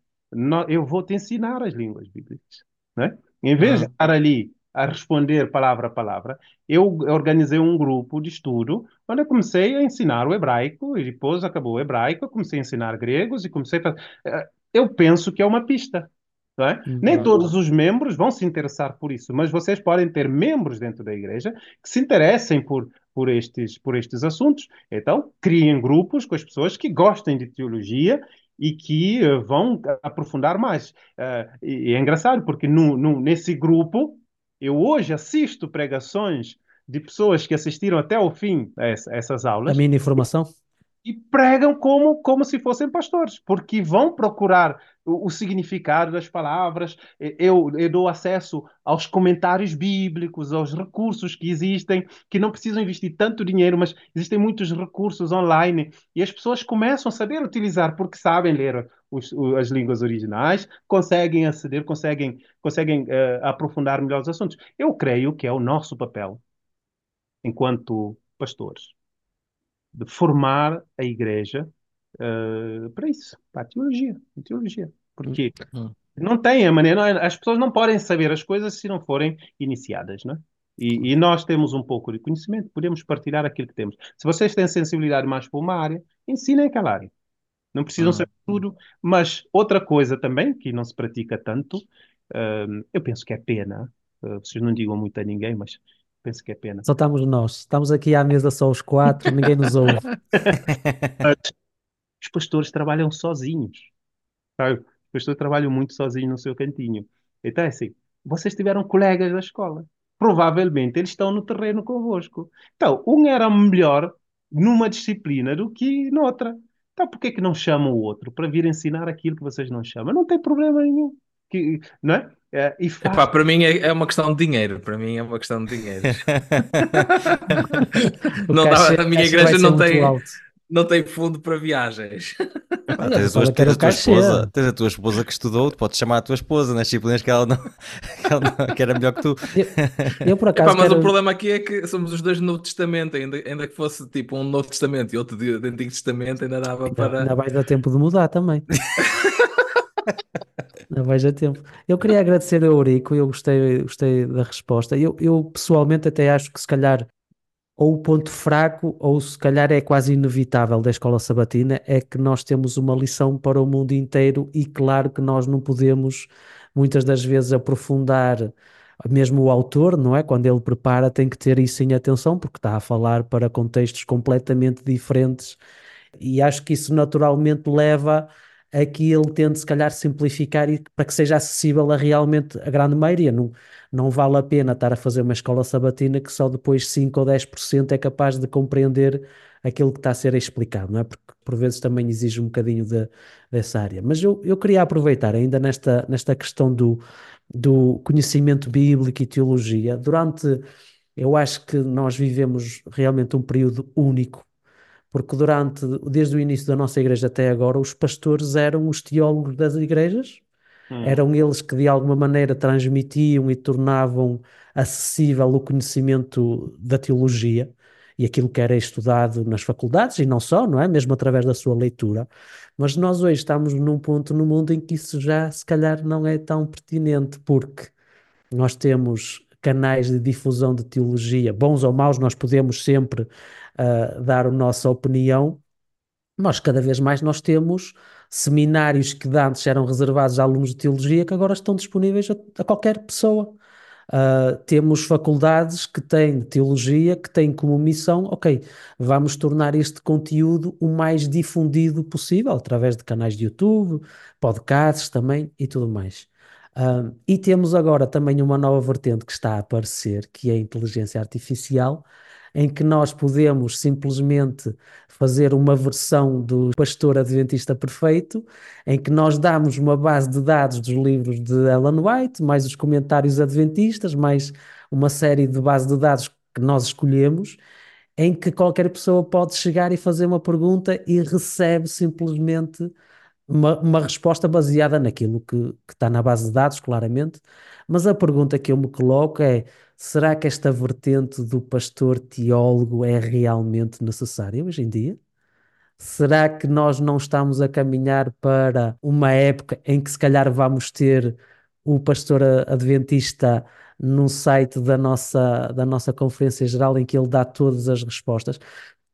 eu vou te ensinar as línguas bíblicas, né? Em vez de estar ali a responder palavra a palavra, eu organizei um grupo de estudo quando eu comecei a ensinar o hebraico, e depois acabou o hebraico, eu comecei a ensinar gregos e comecei a. Eh, Eu penso que é uma pista, não é? Nem todos os membros vão se interessar por isso, mas vocês podem ter membros dentro da igreja que se interessem por, por estes, por estes assuntos. Então, criem grupos com as pessoas que gostem de teologia e que eh, vão aprofundar mais. Eh, e, e é engraçado, porque no, no- nesse grupo, eu hoje assisto pregações de pessoas que assistiram até ao fim a a essas A aulas minha informação? E pregam como, como se fossem pastores, porque vão procurar o, o significado das palavras. Eu, eu dou acesso aos comentários bíblicos, aos recursos que existem, que não precisam investir tanto dinheiro, mas existem muitos recursos online e as pessoas começam a saber utilizar porque sabem ler os- as línguas originais, conseguem aceder, conseguem, conseguem eh, aprofundar melhor os assuntos. Eu creio que é o nosso papel enquanto pastores de formar a igreja eh, para isso, para a teologia, a teologia. Porque hum. não tem a maneira, não é- as pessoas não podem saber as coisas se não forem iniciadas, não é? E, e nós temos um pouco de conhecimento, podemos partilhar aquilo que temos. Se vocês têm sensibilidade mais para uma área, ensinem aquela área. Não precisam Uhum. saber tudo, mas outra coisa também que não se pratica tanto, hum, eu penso que é pena. Uh, vocês não digam muito a ninguém, mas penso que é pena. Só estamos nós. Estamos aqui à mesa só os quatro, ninguém nos ouve. Os pastores trabalham sozinhos. Sabe? Os pastores trabalham muito sozinhos no seu cantinho. Então é assim, vocês tiveram colegas da escola. Provavelmente eles estão no terreno convosco. Então, um era melhor numa disciplina do que noutra. Então, por que que não chamam o outro para vir ensinar aquilo que vocês não chamam? Não tem problema nenhum. Que, não é? É, e faz Epá, para mim é, é uma questão de dinheiro. Para mim é uma questão de dinheiro. Não dá- a minha igreja não tem-. Não tem fundo para viagens. Pá, Olha, tens, a só tua, eu quero tens a tua esposa, tens a tua esposa que estudou, tu podes chamar a tua esposa nas disciplinas que ela não, que, ela não- que era melhor que tu. Eu, por Epá, acaso, mas quero... o problema aqui é que somos os dois no Novo Testamento, ainda, ainda que fosse tipo um Novo Testamento e outro de, de Antigo Testamento, ainda dava Ainda, para. ainda vai dar tempo de mudar também. Ainda vai dar tempo. Eu queria agradecer ao Eurico, eu gostei, gostei da resposta. Eu, eu pessoalmente até acho que se calhar ou o ponto fraco, ou se calhar é quase inevitável da escola sabatina, é que nós temos uma lição para o mundo inteiro e claro que nós não podemos muitas das vezes aprofundar mesmo o autor, não é? Quando ele prepara tem que ter isso em atenção porque está a falar para contextos completamente diferentes e acho que isso naturalmente leva a que ele tente se calhar simplificar e para que seja acessível a realmente a grande maioria. Não, não vale a pena estar a fazer uma escola sabatina que só depois 5 ou 10% é capaz de compreender aquilo que está a ser explicado, não é? Porque por vezes também exige um bocadinho de, dessa área. Mas eu, eu queria aproveitar ainda nesta, nesta questão do, do conhecimento bíblico e teologia. Durante, eu acho que nós vivemos realmente um período único porque durante, desde o início da nossa igreja até agora, os pastores eram os teólogos das igrejas, Hum. eram eles que de alguma maneira transmitiam e tornavam acessível o conhecimento da teologia e aquilo que era estudado nas faculdades, e não só, não é? Mesmo através da sua leitura. Mas nós hoje estamos num ponto no mundo em que isso já se calhar não é tão pertinente, porque nós temos canais de difusão de teologia, bons ou maus, nós podemos sempre uh, dar a nossa opinião, mas cada vez mais nós temos seminários que antes eram reservados a alunos de teologia que agora estão disponíveis a, a qualquer pessoa. Uh, temos faculdades que têm teologia, que têm como missão, ok, vamos tornar este conteúdo o mais difundido possível, através de canais de YouTube, podcasts também e tudo mais. Uh, e temos agora também uma nova vertente que está a aparecer, que é a inteligência artificial, em que nós podemos simplesmente fazer uma versão do pastor adventista perfeito, em que nós damos uma base de dados dos livros de Ellen White, mais os comentários adventistas, mais uma série de bases de dados que nós escolhemos, em que qualquer pessoa pode chegar e fazer uma pergunta e recebe simplesmente uma, uma resposta baseada naquilo que, que está na base de dados, claramente. Mas a pergunta que eu me coloco é: será que esta vertente do pastor teólogo é realmente necessária hoje em dia? Será que nós não estamos a caminhar para uma época em que se calhar vamos ter o pastor adventista num site da nossa, da nossa conferência geral em que ele dá todas as respostas?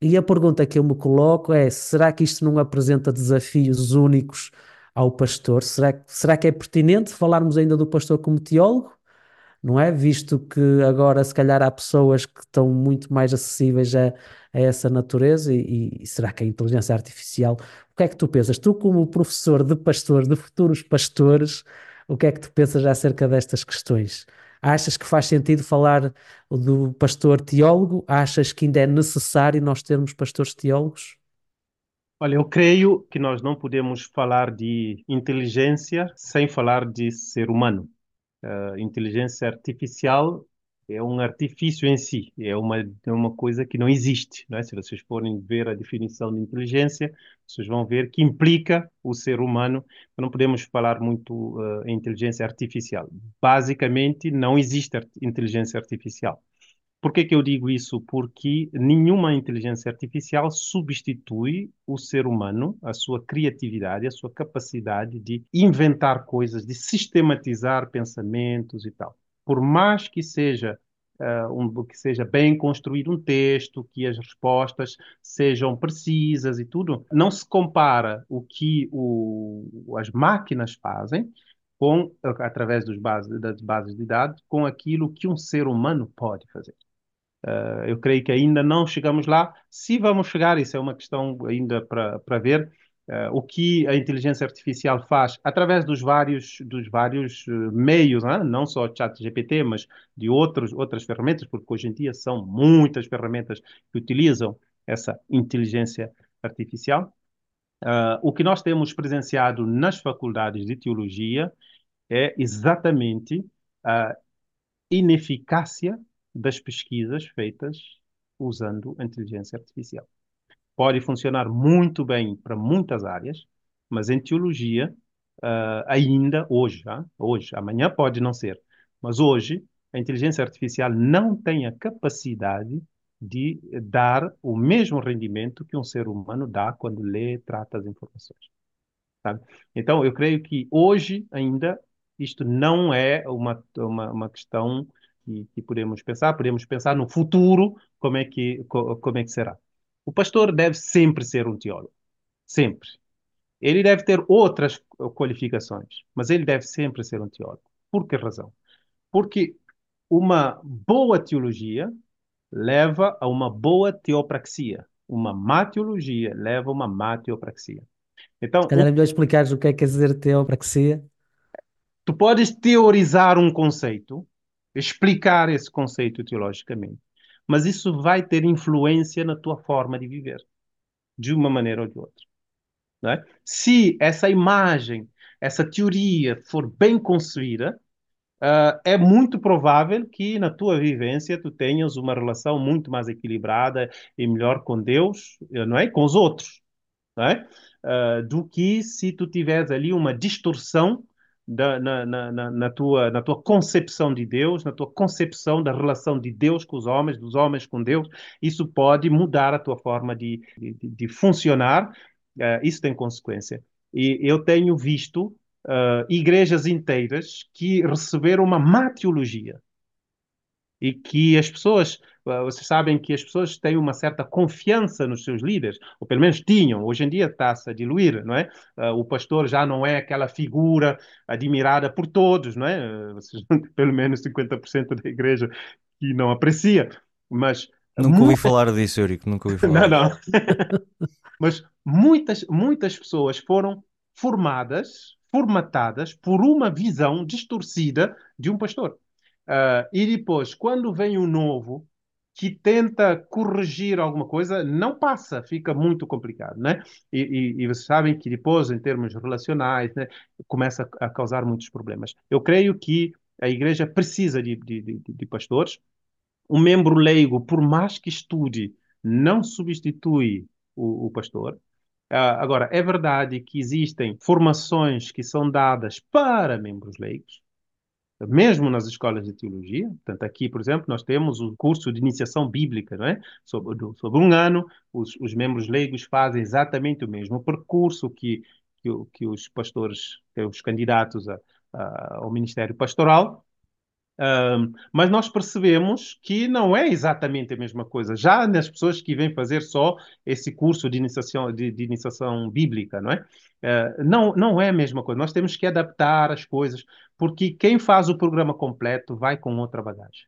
E a pergunta que eu me coloco é: será que isto não apresenta desafios únicos ao pastor? Será, será que é pertinente falarmos ainda do pastor como teólogo? Não é? Visto que agora, se calhar, há pessoas que estão muito mais acessíveis a, a essa natureza, e, e, será que a inteligência artificial? O que é que tu pensas? Tu, como professor de pastores, de futuros pastores, o que é que tu pensas acerca destas questões? Achas que faz sentido falar do pastor teólogo? Achas que ainda é necessário nós termos pastores teólogos? Olha, eu creio que nós não podemos falar de inteligência sem falar de ser humano. Uh, inteligência artificial é um artifício em si, é uma, é uma coisa que não existe. Não é? Se vocês forem ver a definição de inteligência, vocês vão ver que implica o ser humano. Não podemos falar muito uh, em inteligência artificial. Basicamente, não existe art inteligência artificial. Por que, que eu digo isso? Porque nenhuma inteligência artificial substitui o ser humano, a sua criatividade, a sua capacidade de inventar coisas, de sistematizar pensamentos e tal. Por mais que seja uh, um, que seja bem construído um texto, que as respostas sejam precisas e tudo. Não se compara o que o, as máquinas fazem com, através dos bases, das bases de dados com aquilo que um ser humano pode fazer. Uh, eu creio que ainda não chegamos lá. Se vamos chegar, isso é uma questão ainda para ver. Uh, o que a inteligência artificial faz através dos vários, dos vários uh, meios, né? não só o chat GPT, mas de outros, outras ferramentas, porque hoje em dia são muitas ferramentas que utilizam essa inteligência artificial. Uh, o que nós temos presenciado nas faculdades de teologia é exatamente a ineficácia das pesquisas feitas usando a inteligência artificial pode funcionar muito bem para muitas áreas, mas em teologia, uh, ainda hoje, ah, hoje, amanhã pode não ser, mas hoje a inteligência artificial não tem a capacidade de dar o mesmo rendimento que um ser humano dá quando lê, trata as informações. Sabe? Então, eu creio que hoje ainda isto não é uma, uma, uma questão que, que podemos pensar, podemos pensar no futuro como é que, como é que será. O pastor deve sempre ser um teólogo. Sempre. Ele deve ter outras qualificações, mas ele deve sempre ser um teólogo. Por que razão? Porque uma boa teologia leva a uma boa teopraxia. Uma má teologia leva a uma má teopraxia. Então, Se calhar é melhor explicares o que é que quer dizer teopraxia. Tu podes teorizar um conceito, explicar esse conceito teologicamente, mas isso vai ter influência na tua forma de viver, de uma maneira ou de outra. É? Se essa imagem, essa teoria for bem concebida, uh, é muito provável que na tua vivência tu tenhas uma relação muito mais equilibrada e melhor com Deus, não é? Com os outros, não é? Uh, do que se tu tiveres ali uma distorção da, na, na, na, tua, na tua concepção de Deus, na tua concepção da relação de Deus com os homens, dos homens com Deus, isso pode mudar a tua forma de, de, de funcionar, uh, isso tem consequência. E eu tenho visto uh, igrejas inteiras que receberam uma má teologia e que as pessoas, ah, vocês sabem que as pessoas têm uma certa confiança nos seus líderes, ou pelo menos tinham, hoje em dia está-se a diluir, não é? Ah, o pastor já não é aquela figura admirada por todos, não é? Ah, vocês, pelo menos 50% da igreja que não aprecia, mas... Nunca ouvi falar disso, Eurico, nunca ouvi falar. Não, não. mas muitas, muitas pessoas foram formadas, formatadas por uma visão distorcida de um pastor. Uh, e depois, quando vem um novo que tenta corrigir alguma coisa, não passa, fica muito complicado, né? E, e, e vocês sabem que depois, em termos relacionais, né, começa a, causar muitos problemas. Eu creio que a igreja precisa de, de, de, de pastores. Um membro leigo, por mais que estude, não substitui o, o pastor. Uh, agora, é verdade que existem formações que são dadas para membros leigos, mesmo nas escolas de teologia. Portanto, aqui, por exemplo, nós temos o curso de iniciação bíblica, não é? Sobre, sobre um ano, os, os, membros leigos fazem exatamente o mesmo percurso que, que, que os pastores, que os candidatos a, a, ao ministério pastoral, um, mas nós percebemos que não é exatamente a mesma coisa. Já nas pessoas que vêm fazer só esse curso de iniciação, de, de iniciação bíblica, não é? Uh, não, não é a mesma coisa. Nós temos que adaptar as coisas, porque quem faz o programa completo vai com outra bagagem.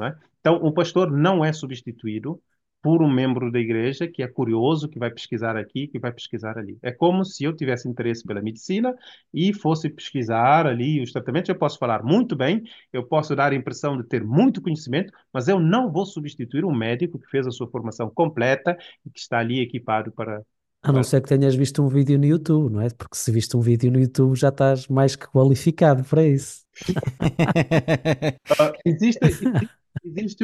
É? Então, o pastor não é substituído por um membro da igreja que é curioso, que vai pesquisar aqui, que vai pesquisar ali. É como se eu tivesse interesse pela medicina e fosse pesquisar ali os tratamentos. Eu posso falar muito bem, eu posso dar a impressão de ter muito conhecimento, mas eu não vou substituir um médico que fez a sua formação completa e que está ali equipado para. A não ser que tenhas visto um vídeo no YouTube, não é? Porque se viste um vídeo no YouTube já estás mais que qualificado para isso. uh, existe, Existe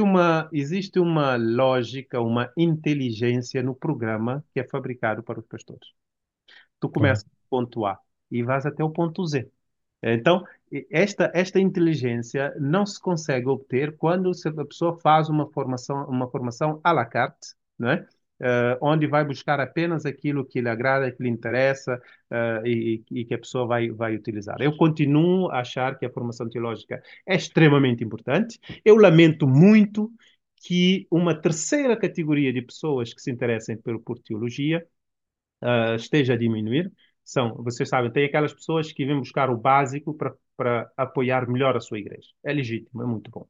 uma, existe uma lógica, uma inteligência no programa que é fabricado para os pastores. Tu começas no ponto A e vais até o ponto Z. Então, esta, esta inteligência não se consegue obter quando a pessoa faz uma formação, uma formação à la carte, não é? Uh, onde vai buscar apenas aquilo que lhe agrada, que lhe interessa uh, e, e, que a pessoa vai, vai utilizar. Eu continuo a achar que a formação teológica é extremamente importante. Eu lamento muito que uma terceira categoria de pessoas que se interessem por, por teologia uh, esteja a diminuir. São, vocês sabem, tem aquelas pessoas que vêm buscar o básico para apoiar melhor a sua igreja. É legítimo, é muito bom.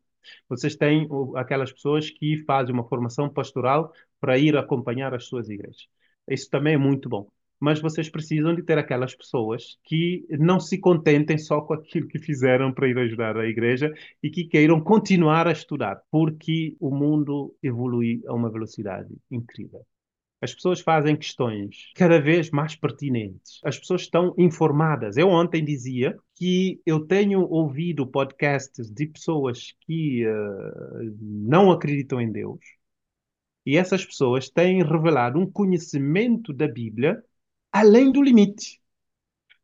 Vocês têm aquelas pessoas que fazem uma formação pastoral para ir acompanhar as suas igrejas. Isso também é muito bom. Mas vocês precisam de ter aquelas pessoas que não se contentem só com aquilo que fizeram para ir ajudar a igreja e que queiram continuar a estudar, porque o mundo evolui a uma velocidade incrível. As pessoas fazem questões cada vez mais pertinentes. As pessoas estão informadas. Eu ontem dizia que eu tenho ouvido podcasts de pessoas que uh, não acreditam em Deus e essas pessoas têm revelado um conhecimento da Bíblia além do limite.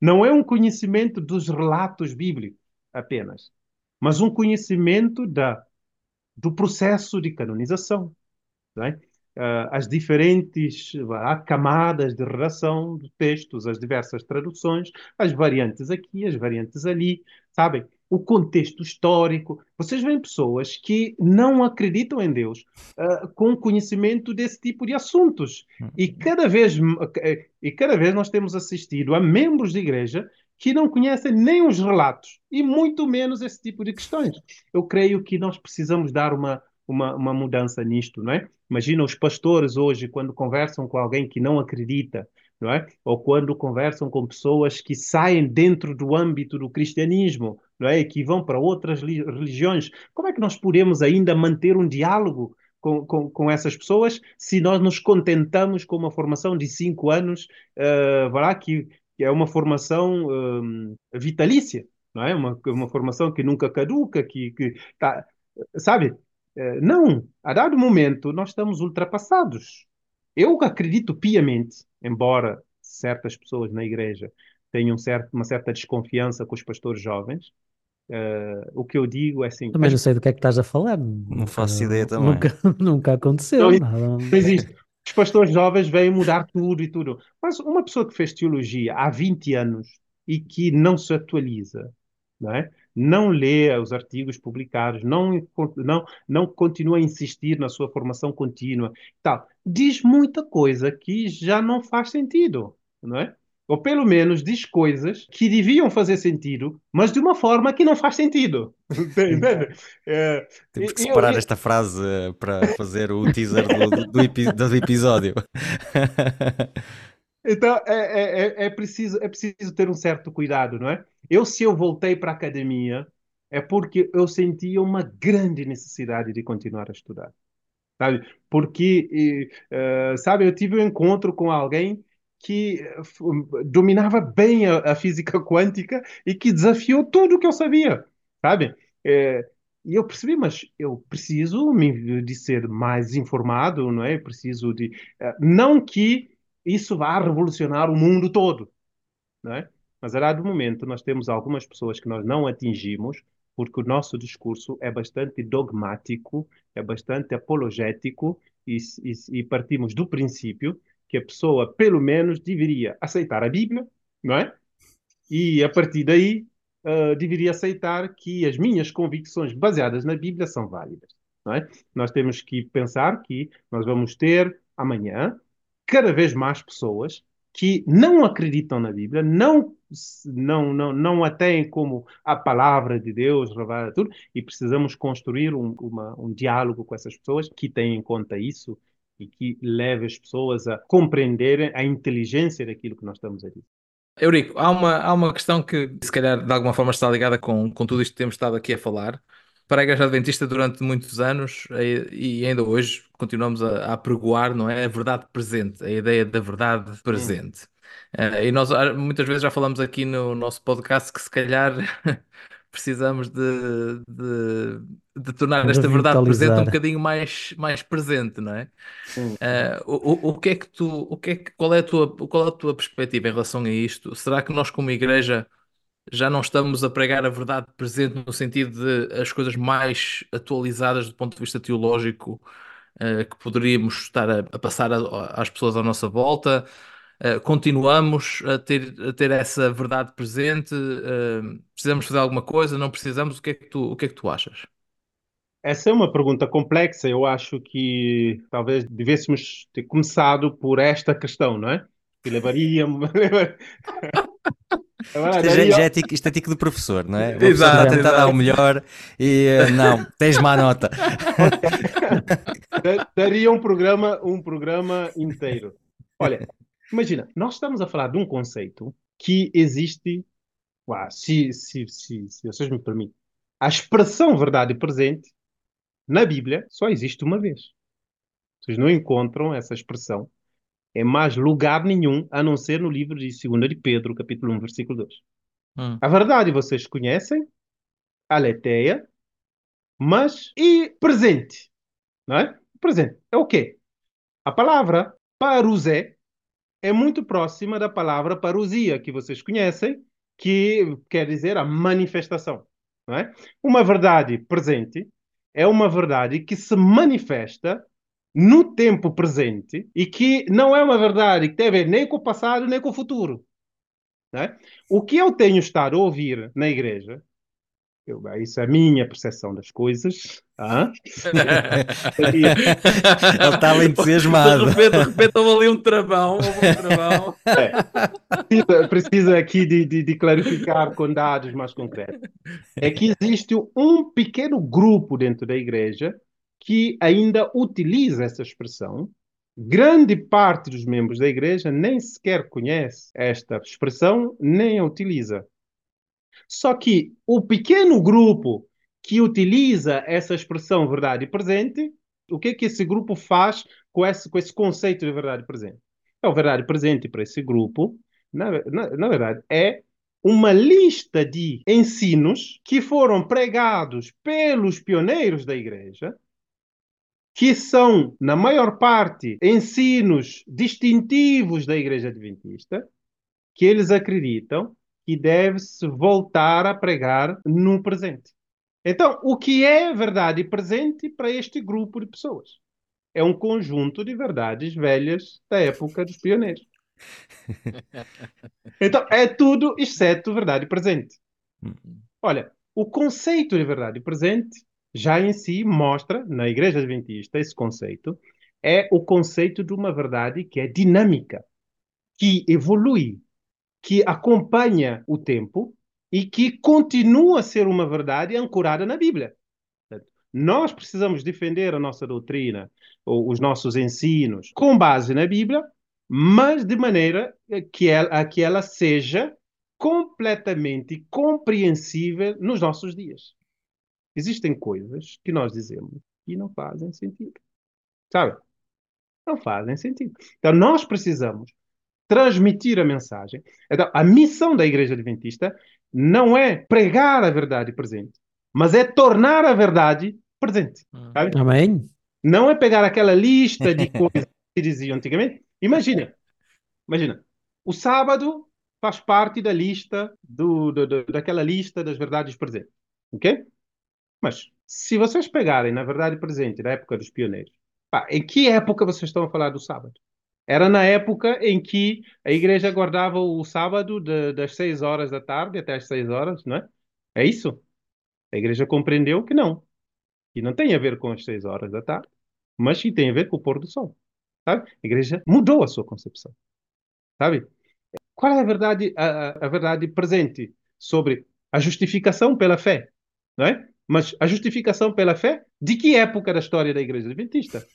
Não é um conhecimento dos relatos bíblicos apenas, mas um conhecimento da, do processo de canonização. É? uh, as diferentes camadas de redação de textos, as diversas traduções, as variantes aqui, as variantes ali, sabem? O contexto histórico. Vocês veem pessoas que não acreditam em Deus uh, com conhecimento desse tipo de assuntos. E cada, vez, e cada vez nós temos assistido a membros de igreja que não conhecem nem os relatos e muito menos esse tipo de questões. Eu creio que nós precisamos dar uma, uma, uma mudança nisto, não é? Imagina os pastores hoje, quando conversam com alguém que não acredita, não é? Ou quando conversam com pessoas que saem dentro do âmbito do cristianismo, não é? Que vão para outras religiões. Como é que nós podemos ainda manter um diálogo com, com, com essas pessoas se nós nos contentamos com uma formação de cinco anos, uh, que, que é uma formação uh, vitalícia, não é? Uma, uma formação que nunca caduca, que, que tá, sabe? Eh, não, a dado momento nós estamos ultrapassados. Eu acredito piamente, embora certas pessoas na igreja tenham certo, uma certa desconfiança com os pastores jovens, uh, o que eu digo é assim. Também não sei do que é que estás a falar. Não faço ideia também. Nunca, nunca aconteceu. Não, nada. não existe. Os pastores jovens vêm mudar tudo e tudo. Mas uma pessoa que fez teologia há 20 anos e que não se atualiza, não é? Não lê os artigos publicados, não, não, não continua a insistir na sua formação contínua, tal, diz muita coisa que já não faz sentido, não é? Ou pelo menos diz coisas que deviam fazer sentido, mas de uma forma que não faz sentido. É, Temos que separar eu, esta frase para fazer o teaser do, do, do, do episódio. Então é, é, é, é, preciso, é preciso ter um certo cuidado, não é? Eu, se eu voltei para a academia, é porque eu sentia uma grande necessidade de continuar a estudar. Sabe? Porque, uh, sabe, eu tive um encontro com alguém que uh, dominava bem a, a, física quântica e que desafiou tudo o que eu sabia, sabe? Uh, e eu percebi, mas eu preciso de ser mais informado, não é? Eu preciso de. não que isso vá revolucionar o mundo todo, não é? Mas, a dado momento, nós temos algumas pessoas que nós não atingimos porque o nosso discurso é bastante dogmático, é bastante apologético e, e, e partimos do princípio que a pessoa, pelo menos, deveria aceitar a Bíblia, não é? E, a partir daí, uh, deveria aceitar que as minhas convicções baseadas na Bíblia são válidas, não é? Nós temos que pensar que nós vamos ter amanhã cada vez mais pessoas que não acreditam na Bíblia, não não não não a têm como a palavra de Deus revelada tudo e precisamos construir um, uma, um diálogo com essas pessoas que têm em conta isso e que leve as pessoas a compreenderem a inteligência daquilo que nós estamos a dizer. Eurico, há uma, há uma questão que se calhar de alguma forma está ligada com, com tudo isto que temos estado aqui a falar, para a Igreja Adventista durante muitos anos e, ainda hoje continuamos a, a pregoar, não é? A verdade presente, a ideia da verdade presente. Uh, e nós ah, muitas vezes já falamos aqui no nosso podcast que se calhar precisamos de, de, de tornar esta verdade presente um bocadinho mais, mais presente, não é? Uh, o, o, que é que tu, o que é que, qual é a tua, qual é a tua perspectiva em relação a isto? Será que nós como igreja já não estamos a pregar a verdade presente no sentido de as coisas mais atualizadas do ponto de vista teológico uh, que poderíamos estar a, a passar a, às pessoas à nossa volta? Uh, continuamos a ter, a ter essa verdade presente? Uh, precisamos fazer alguma coisa? Não precisamos? O que é que tu, o que é que tu achas? Essa é uma pergunta complexa. Eu acho que talvez devêssemos ter começado por esta questão, não é? Que levaria. Isto é, já, é tico, isto é tico do professor, não é? O professor está a tentar dar o melhor e eh, não, tens má nota. Daria um programa, um programa inteiro. Olha, imagina, nós estamos a falar de um conceito que existe, uau, se, se, se, se vocês me permitem, a expressão verdade presente na Bíblia só existe uma vez. Vocês não encontram essa expressão em mais lugar nenhum, a não ser no livro de 2 de Pedro, capítulo 1, versículo 2. Hum. A verdade vocês conhecem, aletheia, mas e presente, não é? Presente é o quê? A palavra parusé é muito próxima da palavra parousia, que vocês conhecem, que quer dizer a manifestação. Não é? Uma verdade presente é uma verdade que se manifesta no tempo presente e que não é uma verdade que tem a ver nem com o passado nem com o futuro. É? O que eu tenho estado a ouvir na igreja, eu, isso é a minha percepção das coisas. Ah? Ele estava entusiasmado. De repente, de repente houve ali um travão. Um travão. É. Precisa, precisa, aqui de, de, de clarificar com dados mais concretos. É que existe um pequeno grupo dentro da igreja que ainda utiliza essa expressão. Grande parte dos membros da igreja nem sequer conhece esta expressão, nem a utiliza. Só que o pequeno grupo que utiliza essa expressão verdade presente, o que é que esse grupo faz com esse, com esse conceito de verdade presente? Então, verdade presente para esse grupo, na, na, na verdade, é uma lista de ensinos que foram pregados pelos pioneiros da igreja que são, na maior parte, ensinos distintivos da Igreja Adventista, que eles acreditam que deve-se voltar a pregar no presente. Então, o que é verdade presente para este grupo de pessoas? É um conjunto de verdades velhas da época dos pioneiros. Então, é tudo exceto verdade presente. Hum. Olha, o conceito de verdade presente já em si mostra, na Igreja Adventista, esse conceito, é o conceito de uma verdade que é dinâmica, que evolui, que acompanha o tempo e que continua a ser uma verdade ancorada na Bíblia. Nós precisamos defender a nossa doutrina, os nossos ensinos, com base na Bíblia, mas de maneira que ela, que ela seja completamente compreensível nos nossos dias. Existem coisas que nós dizemos que não fazem sentido. Sabe? Não fazem sentido. Então, nós precisamos transmitir a mensagem. Então, a missão da Igreja Adventista não é pregar a verdade presente, mas é tornar a verdade presente. Hum. Sabe? Amém. Não é pegar aquela lista de coisas que diziam antigamente. Imagina, imagina, o sábado faz parte da lista do, do, do, daquela lista das verdades presentes, ok? Mas se vocês pegarem, na verdade, presente, da época dos pioneiros, pá, em que época vocês estão a falar do sábado? Era na época em que a igreja guardava o sábado de, das 6 horas da tarde até as 6 horas, não é? É isso? A igreja compreendeu que não. Que não tem a ver com as 6 horas da tarde, mas que tem a ver com o pôr do sol. Sabe? A igreja mudou a sua concepção. Sabe? Qual é a verdade, a, a verdade presente sobre a justificação pela fé? Não é? Mas a justificação pela fé, de que época da história da Igreja Adventista?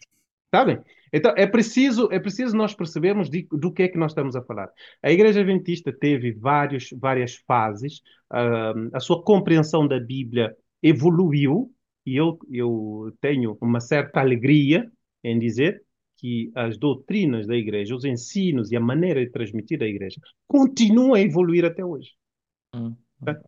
Sabem? Então é preciso, é preciso nós percebermos de, do que é que nós estamos a falar. A Igreja Adventista teve vários, várias fases, uh, a sua compreensão da Bíblia evoluiu, e eu, eu tenho uma certa alegria em dizer que as doutrinas da Igreja, os ensinos e a maneira de transmitir da Igreja continuam a evoluir até hoje. Hum.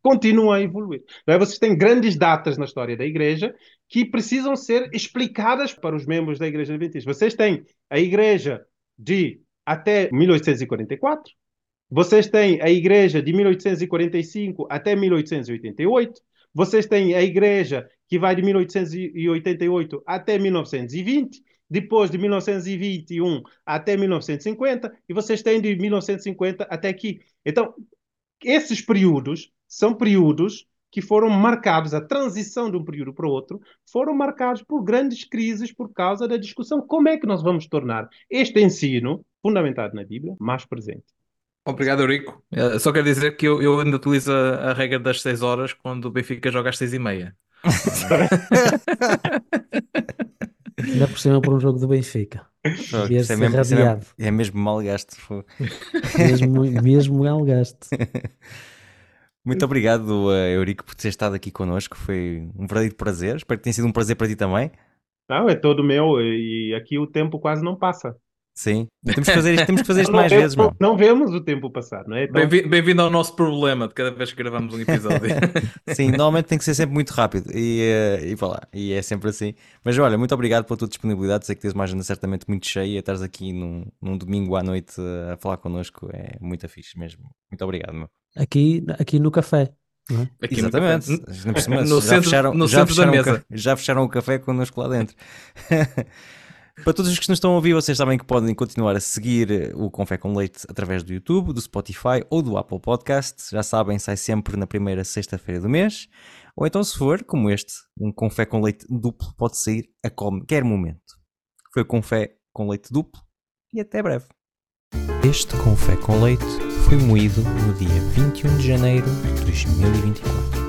Continua a evoluir. É? Vocês têm grandes datas na história da igreja que precisam ser explicadas para os membros da igreja adventista. Vocês têm a igreja de até 1844, vocês têm a igreja de 1845 até 1888, vocês têm a igreja que vai de 1888 até 1920, depois de 1921 até 1950, e vocês têm de 1950 até aqui. Então, esses períodos são períodos que foram marcados, a transição de um período para o outro, foram marcados por grandes crises por causa da discussão como é que nós vamos tornar este ensino, fundamentado na Bíblia, mais presente. Obrigado, Eurico. Eh, Só quero dizer que eu, eu ainda utilizo a, regra das 6 horas quando o Benfica joga às 6 e meia. Ainda por cima por um jogo do Benfica. Isso é, mesmo, isso é, mesmo, é mesmo mal gasto. Mesmo, mesmo Algaste. Muito obrigado, eh, Eurico, por ter estado aqui connosco. Foi um verdadeiro prazer. Espero que tenha sido um prazer para ti também. Não, é todo meu, e aqui o tempo quase não passa. Sim. Temos que fazer isto, temos que fazer isto Não mais vemos- vezes, meu. Não vemos o tempo passar, não é? Então, Bem-vi- Bem-vindo ao nosso problema de cada vez que gravamos um episódio. Sim, normalmente tem que ser sempre muito rápido e, eh, e lá, e é sempre assim. Mas olha, muito obrigado pela tua disponibilidade. Sei que tens uma agenda certamente muito cheia e estás aqui num, num domingo à noite eh, a falar connosco é muito fixe mesmo. Muito obrigado, meu. Aqui, aqui no café. não é? Aqui no Exatamente. cima, No já centro- fecharam, no já centro da fecharam já fecharam o café connosco lá dentro. Para todos os que nos estão a ouvir, vocês sabem que podem continuar a seguir eh, o Confé com Leite através do YouTube, do Spotify ou do Apple Podcast. Já sabem, sai sempre na primeira sexta-feira do mês. Ou então, se for, como este, um Confé com Leite duplo, pode sair a qualquer momento. Foi Confé com Leite duplo e até breve. Este Confé com Leite foi moído no dia 21 de janeiro de 2024.